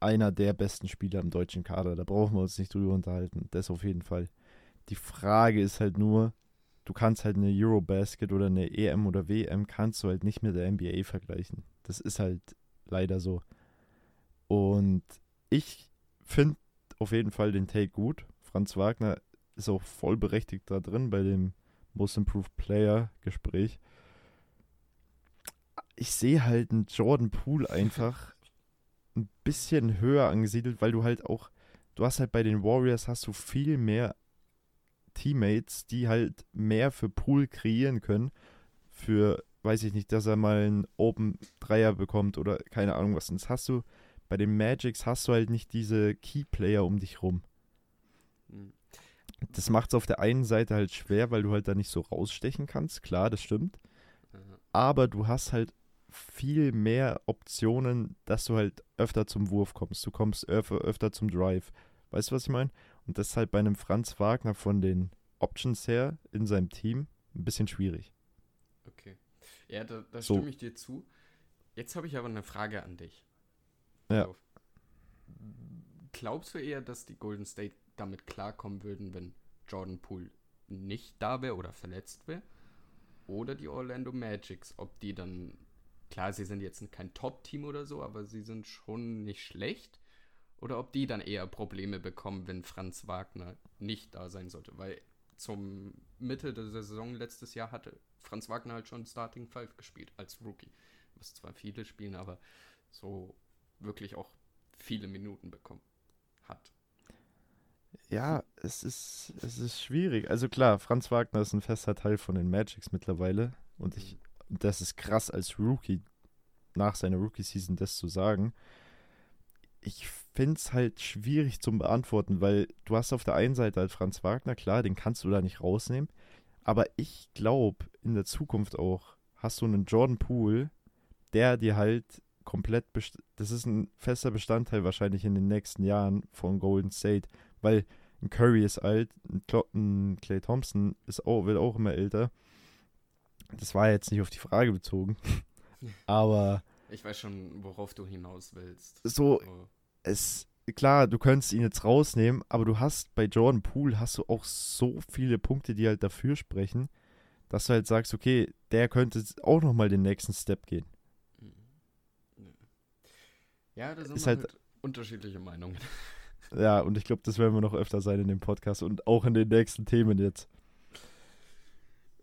einer der besten Spieler im deutschen Kader. Da brauchen wir uns nicht drüber unterhalten. Das auf jeden Fall. Die Frage ist halt nur, du kannst halt eine Eurobasket oder eine EM oder WM kannst du halt nicht mit der NBA vergleichen. Das ist halt leider so. Und ich finde auf jeden Fall den Take gut. Franz Wagner ist auch voll berechtigt da drin bei dem Most Improved Player Gespräch. Ich sehe halt einen Jordan Poole einfach ein bisschen höher angesiedelt, weil du halt auch, du hast halt bei den Warriors hast du viel mehr Teammates, die halt mehr für Pool kreieren können. Für, weiß ich nicht, dass er mal einen Open Dreier bekommt oder keine Ahnung was. Und das hast du, bei den Magics hast du halt nicht diese Key-Player um dich rum. Hm. Das macht es auf der einen Seite halt schwer, weil du halt da nicht so rausstechen kannst. Klar, das stimmt. Aber du hast halt viel mehr Optionen, dass du halt öfter zum Wurf kommst. Du kommst öfter, öfter zum Drive. Weißt du, was ich meine? Und das ist halt bei einem Franz Wagner von den Options her in seinem Team ein bisschen schwierig. Okay. Ja, da, da so. stimme ich dir zu. Jetzt habe ich aber eine Frage an dich. Ja. Also, glaubst du eher, dass die Golden State damit klarkommen würden, wenn Jordan Poole nicht da wäre oder verletzt wäre? Oder die Orlando Magics, ob die dann, klar, sie sind jetzt kein Top-Team oder so, aber sie sind schon nicht schlecht. Oder ob die dann eher Probleme bekommen, wenn Franz Wagner nicht da sein sollte. Weil zum Mitte der Saison letztes Jahr hatte Franz Wagner halt schon Starting Five gespielt als Rookie. Was zwar viele spielen, aber so wirklich auch viele Minuten bekommen hat. Ja, es ist, es ist schwierig. Also klar, Franz Wagner ist ein fester Teil von den Magics mittlerweile. Und ich, mhm. Das ist krass als Rookie, nach seiner Rookie-Season das zu sagen ich finde es halt schwierig zum Beantworten, weil du hast auf der einen Seite halt Franz Wagner, klar, den kannst du da nicht rausnehmen. Aber ich glaube, in der Zukunft auch hast du einen Jordan Poole, der dir halt komplett, das ist ein fester Bestandteil wahrscheinlich in den nächsten Jahren von Golden State, weil ein Curry ist alt, ein, ein Clay Thompson ist auch, wird auch immer älter. Das war jetzt nicht auf die Frage bezogen, aber ich weiß schon, worauf du hinaus willst. So, oh. es, klar, du könntest ihn jetzt rausnehmen, aber du hast bei Jordan Poole hast du auch so viele Punkte, die halt dafür sprechen, dass du halt sagst, okay, der könnte auch nochmal den nächsten Step gehen. Mhm. Ja, da sind ist halt, halt unterschiedliche Meinungen. Ja, und ich glaube, das werden wir noch öfter sein in dem Podcast und auch in den nächsten Themen jetzt.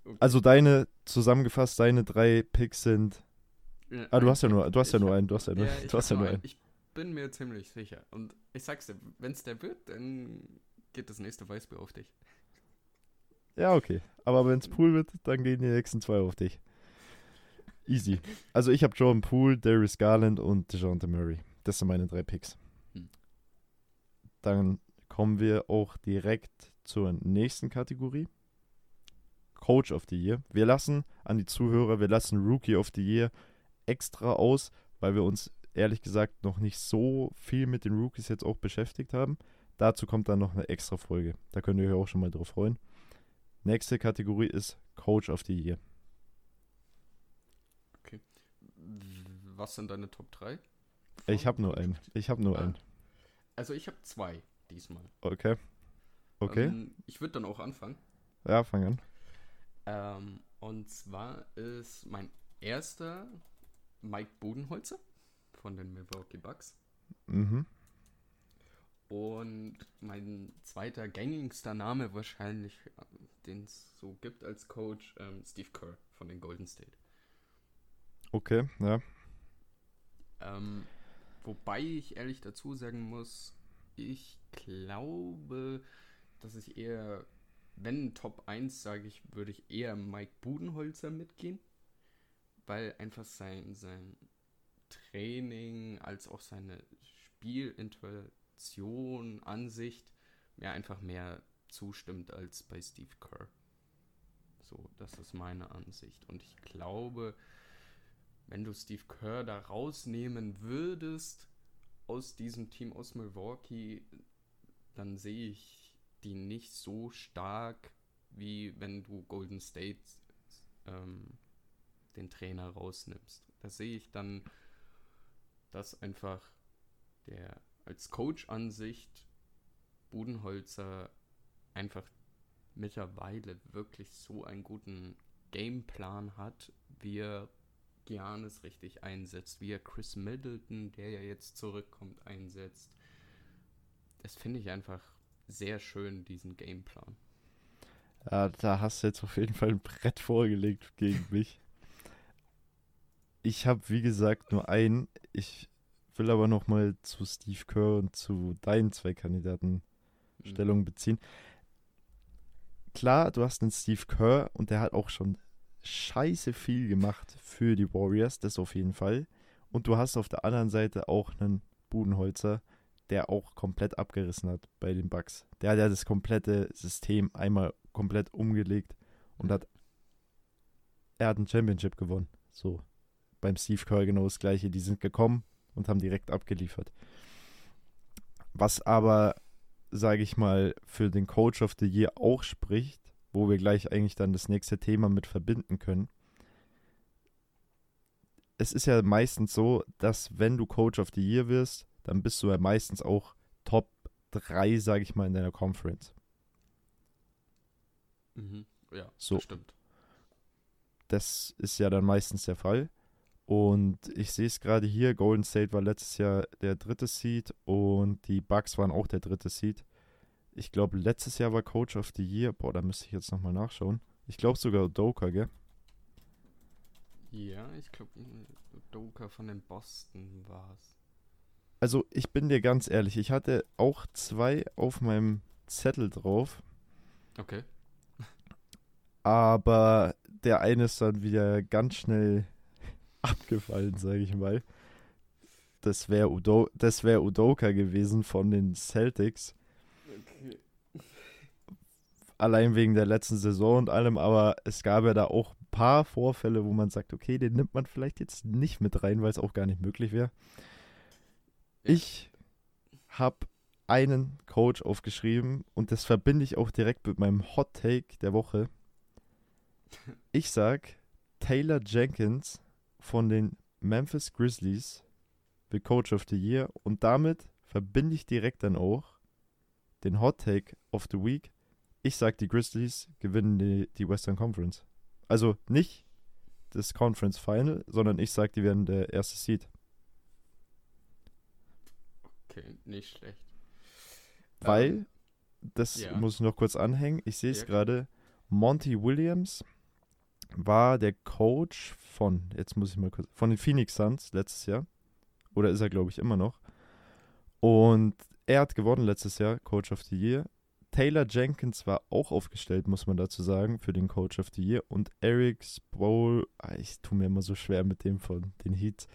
Okay. Also deine, zusammengefasst, deine drei Picks sind ah, du hast ja nur, du hast ja nur einen, du hast ja nur, ja, du hast ja nur einen. Ich bin mir ziemlich sicher. Und ich sag's dir, wenn es der wird, dann geht das nächste Weißbier auf dich. Ja, okay. Aber wenn es Pool wird, dann gehen die nächsten zwei auf dich. Easy. Also ich habe Jordan Poole, Darius Garland und DeJounte Murray. Das sind meine drei Picks. Hm. Dann kommen wir auch direkt zur nächsten Kategorie. Coach of the Year. Wir lassen an die Zuhörer, wir lassen Rookie of the Year extra aus, weil wir uns ehrlich gesagt noch nicht so viel mit den Rookies jetzt auch beschäftigt haben. Dazu kommt dann noch eine extra Folge. Da könnt ihr euch auch schon mal drauf freuen. Nächste Kategorie ist Coach of the Year. Okay. Was sind deine Top 3? Ich habe nur einen. Ich habe nur ah. einen. Also ich habe zwei diesmal. Okay. Okay. Ähm, ich würde dann auch anfangen. Ja, fang an. Ähm, und zwar ist mein erster Mike Bodenholzer von den Milwaukee Bucks. Mhm. Und mein zweiter gängigster Name wahrscheinlich, den es so gibt als Coach, ähm, Steve Kerr von den Golden State. Okay, ja. Ähm, wobei ich ehrlich dazu sagen muss, ich glaube, dass ich eher, wenn Top 1 sage ich, würde ich eher Mike Budenholzer mitgehen weil einfach sein, sein Training als auch seine Organisation, Ansicht mir einfach mehr zustimmt als bei Steve Kerr. So, das ist meine Ansicht. Und ich glaube, wenn du Steve Kerr da rausnehmen würdest aus diesem Team aus Milwaukee, dann sehe ich die nicht so stark, wie wenn du Golden State ähm, den Trainer rausnimmst. Da sehe ich dann, dass einfach der als Coach-Ansicht Budenholzer einfach mittlerweile wirklich so einen guten Gameplan hat, wie er Giannis richtig einsetzt, wie er Chris Middleton, der ja jetzt zurückkommt, einsetzt. Das finde ich einfach sehr schön, diesen Gameplan. Ja, da hast du jetzt auf jeden Fall ein Brett vorgelegt gegen mich. Ich habe, wie gesagt, nur einen. Ich will aber noch mal zu Steve Kerr und zu deinen zwei Kandidaten Mhm. Stellung beziehen. Klar, du hast einen Steve Kerr und der hat auch schon scheiße viel gemacht für die Warriors, das auf jeden Fall. Und du hast auf der anderen Seite auch einen Budenholzer, der auch komplett abgerissen hat bei den Bucks. Der hat ja das komplette System einmal komplett umgelegt und hat er hat ein Championship gewonnen. So beim Steve Kerr genau das gleiche. Die sind gekommen und haben direkt abgeliefert. Was aber, sage ich mal, für den Coach of the Year auch spricht, wo wir gleich eigentlich dann das nächste Thema mit verbinden können. Es ist ja meistens so, dass wenn du Coach of the Year wirst, dann bist du ja meistens auch Top 3, sage ich mal, in deiner Conference. Mhm. Ja, So. das stimmt. Das ist ja dann meistens der Fall. Und ich sehe es gerade hier, Golden State war letztes Jahr der dritte Seed und die Bucks waren auch der dritte Seed. Ich glaube, letztes Jahr war Coach of the Year. Boah, da müsste ich jetzt nochmal nachschauen. Ich glaube sogar Udoka, gell? Ja, ich glaube, Doka von den Boston war es. Also, ich bin dir ganz ehrlich, ich hatte auch zwei auf meinem Zettel drauf, Okay. aber der eine ist dann wieder ganz schnell abgefallen, sage ich mal. Das wäre Udo das wär Udoka gewesen von den Celtics. Okay. allein wegen der letzten Saison und allem, aber es gab ja da auch ein paar Vorfälle, wo man sagt, okay, den nimmt man vielleicht jetzt nicht mit rein, weil es auch gar nicht möglich wäre. Ich habe einen Coach aufgeschrieben und das verbinde ich auch direkt mit meinem Hot Take der Woche. Ich sag, Taylor Jenkins von den Memphis Grizzlies wird Coach of the Year und damit verbinde ich direkt dann auch den Hot Take of the Week. Ich sag, die Grizzlies gewinnen die, die Western Conference. Also nicht das Conference Final, sondern ich sag, die werden der erste Seed. Okay, nicht schlecht. Weil, Ähm, das ja. muss ich noch kurz anhängen, ich sehe es Ja. gerade, Monty Williams war der Coach von, jetzt muss ich mal kurz, von den Phoenix Suns letztes Jahr. Oder ist er, glaube ich, immer noch. Und er hat gewonnen letztes Jahr, Coach of the Year. Taylor Jenkins war auch aufgestellt, muss man dazu sagen, für den Coach of the Year. Und Eric Spol, ah, ich tue mir immer so schwer mit dem von den Heats.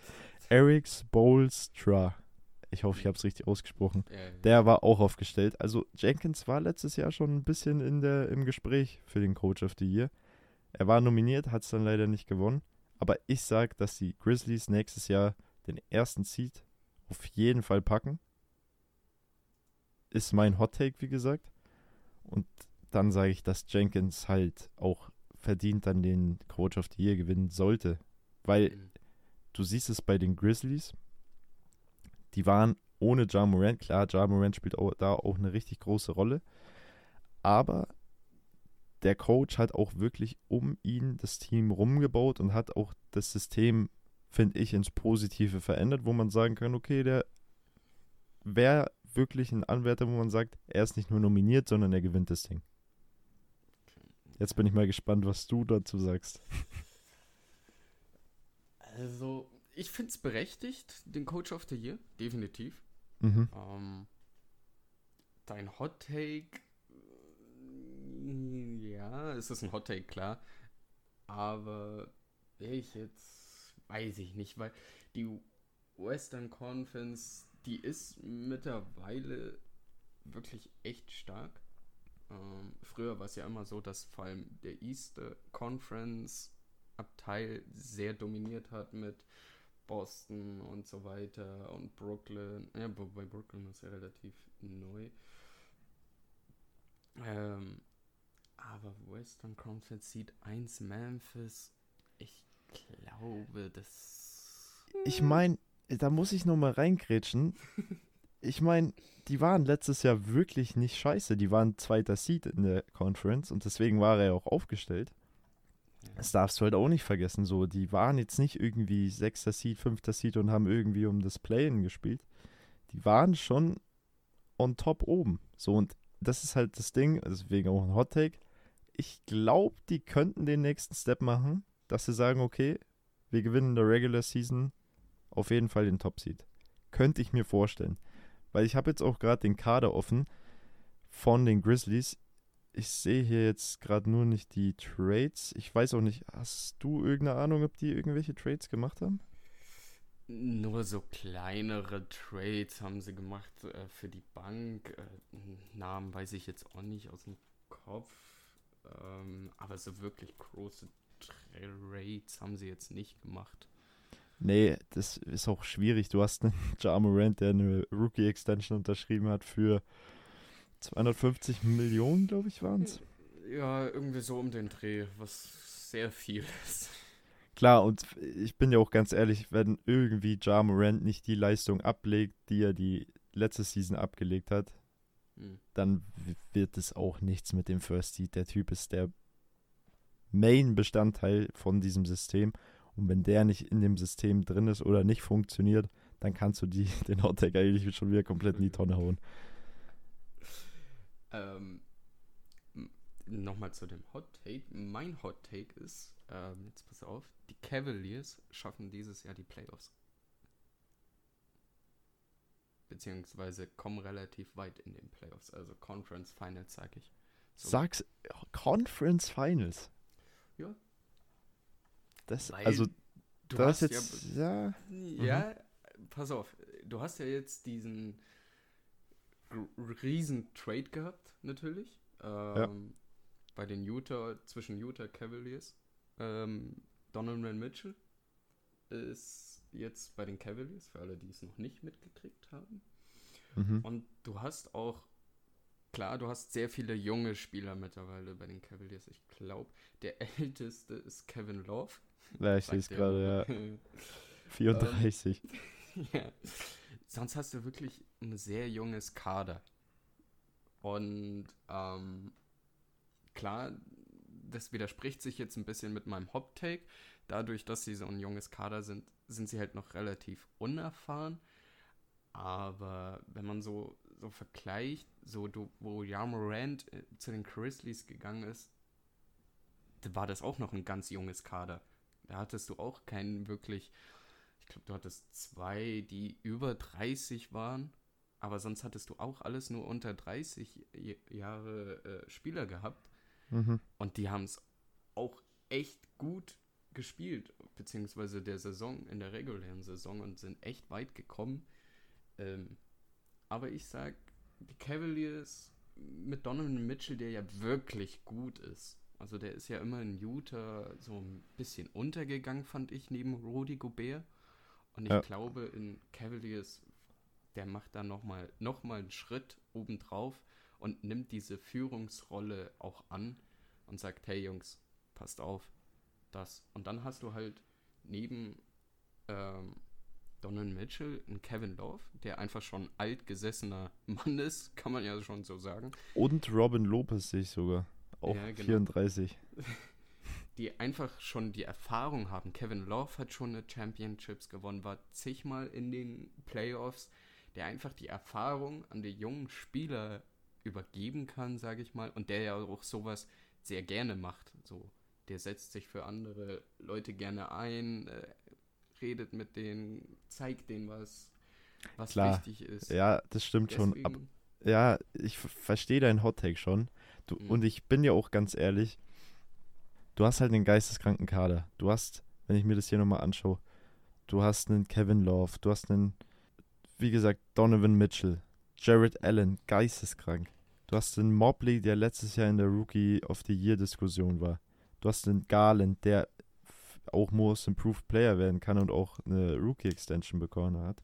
Eric Spolstra. Ich hoffe, ich habe es richtig ausgesprochen. ja, ja. Der war auch aufgestellt. Also Jenkins war letztes Jahr schon ein bisschen in der, im Gespräch für den Coach of the Year. Er war nominiert, hat es dann leider nicht gewonnen. Aber ich sage, dass die Grizzlies nächstes Jahr den ersten Seed auf jeden Fall packen. Ist mein Hot Take, wie gesagt. Und dann sage ich, dass Jenkins halt auch verdient dann den Coach of the Year gewinnen sollte. Weil Mhm. du siehst es bei den Grizzlies. Die waren ohne Ja Morant. Klar, Ja Morant spielt auch, da auch eine richtig große Rolle. Aber der Coach hat auch wirklich um ihn das Team rumgebaut und hat auch das System, finde ich, ins Positive verändert, wo man sagen kann, okay, der wäre wirklich ein Anwärter, wo man sagt, er ist nicht nur nominiert, sondern er gewinnt das Ding. Jetzt bin ich mal gespannt, was du dazu sagst. Also, ich finde es berechtigt, den Coach of the Year, definitiv. Mhm. Ähm, dein Hot Take, äh, ja, es ist ein Hot Take, klar. Aber ich jetzt, weiß ich nicht, weil die Western Conference, die ist mittlerweile wirklich echt stark. Ähm, früher war es ja immer so, dass vor allem der East Conference Abteil sehr dominiert hat mit Boston und so weiter und Brooklyn. Ja, bei Brooklyn ist ja relativ neu. Ähm, aber Western Conference sieht 1 Memphis. Ich glaube, das. Ich meine, da muss ich nochmal reingrätschen. ich meine, die waren letztes Jahr wirklich nicht scheiße. Die waren zweiter Seed in der Conference und deswegen war er ja auch aufgestellt. Das darfst du halt auch nicht vergessen. So, die waren jetzt nicht irgendwie sechster Seed, fünfter Seed und haben irgendwie um das Play-In gespielt. Die waren schon on top oben. So, und das ist halt das Ding, deswegen auch ein Hot Take. Ich glaube, die könnten den nächsten Step machen, dass sie sagen, okay, wir gewinnen in der Regular Season auf jeden Fall den Top Seed. Könnte ich mir vorstellen. Weil ich habe jetzt auch gerade den Kader offen von den Grizzlies. Ich sehe hier jetzt gerade nur nicht die Trades. Ich weiß auch nicht, hast du irgendeine Ahnung, ob die irgendwelche Trades gemacht haben? Nur so kleinere Trades haben sie gemacht äh, für die Bank. Äh, Namen weiß ich jetzt auch nicht aus dem Kopf. Ähm, aber so wirklich große Trades haben sie jetzt nicht gemacht. Nee, das ist auch schwierig. Du hast einen Ja Morant, der eine Rookie-Extension unterschrieben hat für 250 Millionen, glaube ich, waren es. Ja, irgendwie so um den Dreh, was sehr viel ist. Klar, und ich bin ja auch ganz ehrlich, wenn irgendwie Ja Morant nicht die Leistung ablegt, die er die letzte Season abgelegt hat, hm. dann wird es auch nichts mit dem First Seed. Der Typ ist der Main-Bestandteil von diesem System. Und wenn der nicht in dem System drin ist oder nicht funktioniert, dann kannst du die, den Hottag eigentlich schon wieder komplett in die Tonne hauen. Ähm, Nochmal zu dem Hot Take. Mein Hot Take ist, ähm, jetzt pass auf, die Cavaliers schaffen dieses Jahr die Playoffs. Beziehungsweise kommen relativ weit in den Playoffs. Also Conference Finals, sag ich. So. Sag's, Conference Finals? Ja, das, Weil also, du das hast jetzt, ja. Ja, ja mhm. pass auf, du hast ja jetzt diesen riesen Trade gehabt, natürlich. Ähm, ja. Bei den Utah, zwischen Utah Cavaliers. Ähm, Donovan Mitchell ist jetzt bei den Cavaliers, für alle, die es noch nicht mitgekriegt haben. Mhm. Und du hast auch, klar, du hast sehr viele junge Spieler mittlerweile bei den Cavaliers. Ich glaube, der älteste ist Kevin Love. Ja, ich sehe es gerade, ja. 34. Ähm, ja. Sonst hast du wirklich ein sehr junges Kader. Und ähm, klar, das widerspricht sich jetzt ein bisschen mit meinem Hop-Take. Dadurch, dass sie so ein junges Kader sind, sind sie halt noch relativ unerfahren. Aber wenn man so, so vergleicht, so du, wo Yarmorand äh, zu den Grizzlies gegangen ist, war das auch noch ein ganz junges Kader. Da hattest du auch keinen wirklich. Ich glaube, du hattest zwei, die über 30 waren. Aber sonst hattest du auch alles nur unter 30 Jahre äh, Spieler gehabt. Mhm. Und die haben es auch echt gut gespielt, beziehungsweise der Saison, in der regulären Saison und sind echt weit gekommen. Ähm, aber ich sag, die Cavaliers mit Donovan Mitchell, der ja wirklich gut ist, also der ist ja immer in Utah so ein bisschen untergegangen, fand ich, neben Rudy Gobert. Und ich ja. glaube, in Cavaliers, der macht da nochmal noch mal einen Schritt obendrauf und nimmt diese Führungsrolle auch an und sagt, hey Jungs, passt auf, das. Und dann hast du halt neben ähm, Donovan Mitchell einen Kevin Love, der einfach schon altgesessener Mann ist, kann man ja schon so sagen. Und Robin Lopez sehe ich sogar. Auch ja, genau. 34. Die einfach schon die Erfahrung haben. Kevin Love hat schon eine Championships gewonnen, war zigmal in den Playoffs, der einfach die Erfahrung an die jungen Spieler übergeben kann, sage ich mal, und der ja auch sowas sehr gerne macht. So, der setzt sich für andere Leute gerne ein, äh, redet mit denen, zeigt denen was, was Klar. wichtig ist. Ja, das stimmt Deswegen, schon. Ab, ja, ich verstehe deinen Hottake schon. Du, mhm. Und ich bin ja auch ganz ehrlich, du hast halt einen geisteskranken Kader. Du hast, wenn ich mir das hier nochmal anschaue, du hast einen Kevin Love, du hast einen, wie gesagt, Donovan Mitchell, Jared Allen, geisteskrank. Du hast den Mobley, der letztes Jahr in der Rookie of the Year Diskussion war. Du hast den Garland, der auch Most Improved Player werden kann und auch eine Rookie Extension bekommen hat.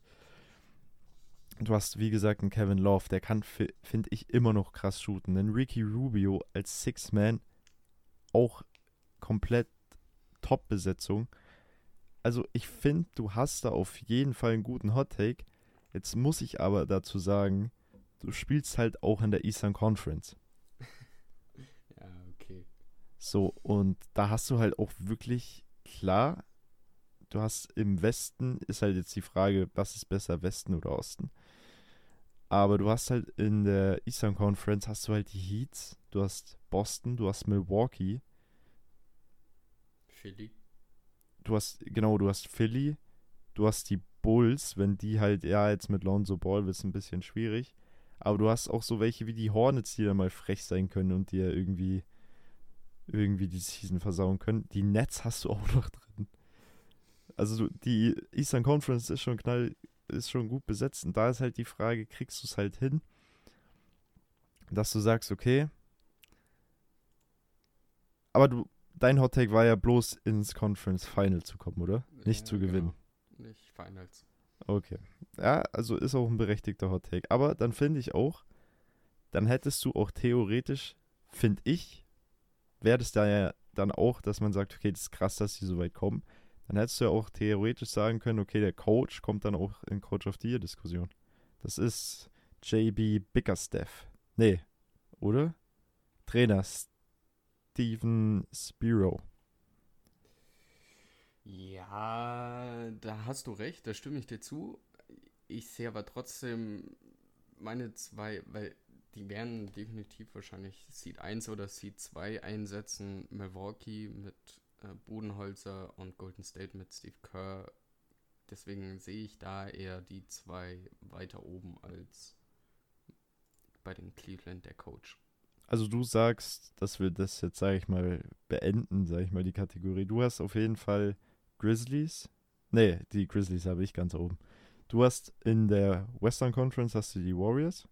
Du hast, wie gesagt, einen Kevin Love, der kann, finde ich, immer noch krass shooten. Einen Ricky Rubio als Six-Man auch komplett Top-Besetzung. Also ich finde, du hast da auf jeden Fall einen guten Hot-Take. Jetzt muss ich aber dazu sagen, du spielst halt auch in der Eastern Conference. ja, okay. So, und da hast du halt auch wirklich klar, du hast im Westen, ist halt jetzt die Frage, was ist besser, Westen oder Osten? Aber du hast halt in der Eastern Conference hast du halt die Heats, du hast Boston, du hast Milwaukee. Philly. Du hast, genau, du hast Philly, du hast die Bulls, wenn die halt, ja, jetzt mit Lonzo Ball wird es ein bisschen schwierig. Aber du hast auch so welche wie die Hornets, die dann mal frech sein können und dir irgendwie, irgendwie die Season versauen können. Die Nets hast du auch noch drin. Also die Eastern Conference ist schon knall, ist schon gut besetzt. Und da ist halt die Frage, kriegst du es halt hin, dass du sagst, okay, aber du, dein Hot Take war ja bloß ins Conference Final zu kommen, oder? Nicht Ja, zu gewinnen. Genau. Finals. Okay. Ja, also ist auch ein berechtigter Hot Take. Aber dann finde ich auch, dann hättest du auch theoretisch, finde ich, wäre das da ja dann auch, dass man sagt, okay, das ist krass, dass die so weit kommen. Dann hättest du ja auch theoretisch sagen können, okay, der Coach kommt dann auch in Coach of the Year Diskussion. Das ist JB Bickerstaff. Nee, oder? Trainer Steven Spiro. Ja, da hast du recht, da stimme ich dir zu. Ich sehe aber trotzdem meine zwei, weil die werden definitiv wahrscheinlich Seed 1 oder Seed 2 einsetzen. Milwaukee mit äh, Bodenholzer und Golden State mit Steve Kerr. Deswegen sehe ich da eher die zwei weiter oben als bei den Cleveland der Coach. Also du sagst, dass wir das jetzt, sage ich mal, beenden, sage ich mal, die Kategorie. Du hast auf jeden Fall Grizzlies. Nee, die Grizzlies habe ich ganz oben. Du hast in der Western Conference hast du die Warriors.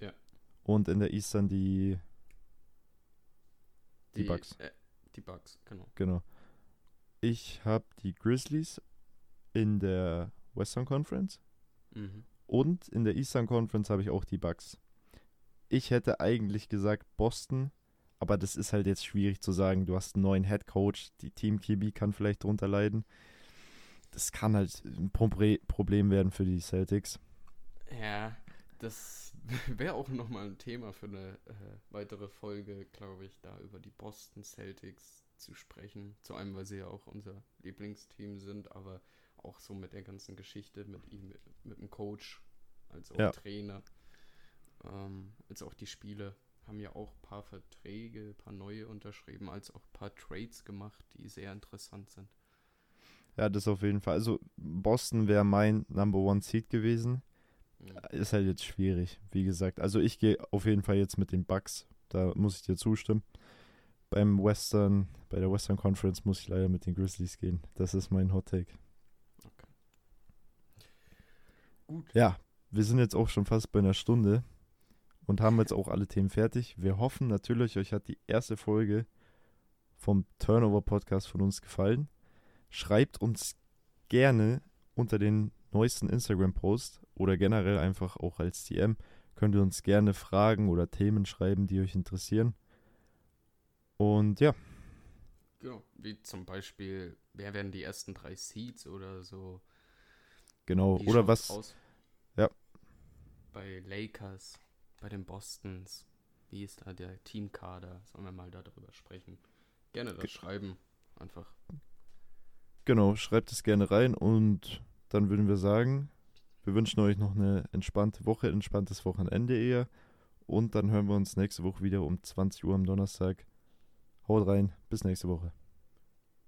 Ja. Und in der Eastern die Die Bucks. Äh, die Bucks, genau. Genau. Ich habe die Grizzlies in der Western Conference Mhm. und in der Eastern Conference habe ich auch die Bucks. Ich hätte eigentlich gesagt Boston, aber das ist halt jetzt schwierig zu sagen. Du hast einen neuen Head Coach, die Team Kibi kann vielleicht drunter leiden. Das kann halt ein Problem werden für die Celtics. Ja, das wäre auch nochmal ein Thema für eine äh, weitere Folge, glaube ich, da über die Boston Celtics zu sprechen. Zu einem, weil sie ja auch unser Lieblingsteam sind, aber auch so mit der ganzen Geschichte mit ihm, mit, mit dem Coach, als auch Ja. Trainer, ähm, als auch die Spiele haben ja auch ein paar Verträge, ein paar neue unterschrieben, als auch ein paar Trades gemacht, die sehr interessant sind. Ja, das auf jeden Fall. Also Boston wäre mein Number One Seed gewesen. Mhm. Ist halt jetzt schwierig, wie gesagt. Also ich gehe auf jeden Fall jetzt mit den Bucks. Da muss ich dir zustimmen. Beim Western, bei der Western Conference muss ich leider mit den Grizzlies gehen. Das ist mein Hot Take. Okay. Gut. Ja, wir sind jetzt auch schon fast bei einer Stunde und haben jetzt auch alle Themen fertig. Wir hoffen natürlich, euch hat die erste Folge vom Turnover Podcast von uns gefallen. Schreibt uns gerne unter den neuesten Instagram-Post oder generell einfach auch als DM. Könnt ihr uns gerne Fragen oder Themen schreiben, die euch interessieren. Und ja, Genau, wie zum Beispiel, wer werden die ersten drei Seeds oder so? genau. Oder was, Aus? Ja. Bei Lakers, bei den Bostons, wie ist da der Teamkader? Sollen wir mal darüber sprechen? Gerne das Ge- schreiben, einfach. Genau, schreibt es gerne rein und dann würden wir sagen, wir wünschen euch noch eine entspannte Woche, entspanntes Wochenende eher. Und dann hören wir uns nächste Woche wieder um 20 Uhr am Donnerstag. Haut rein, bis nächste Woche.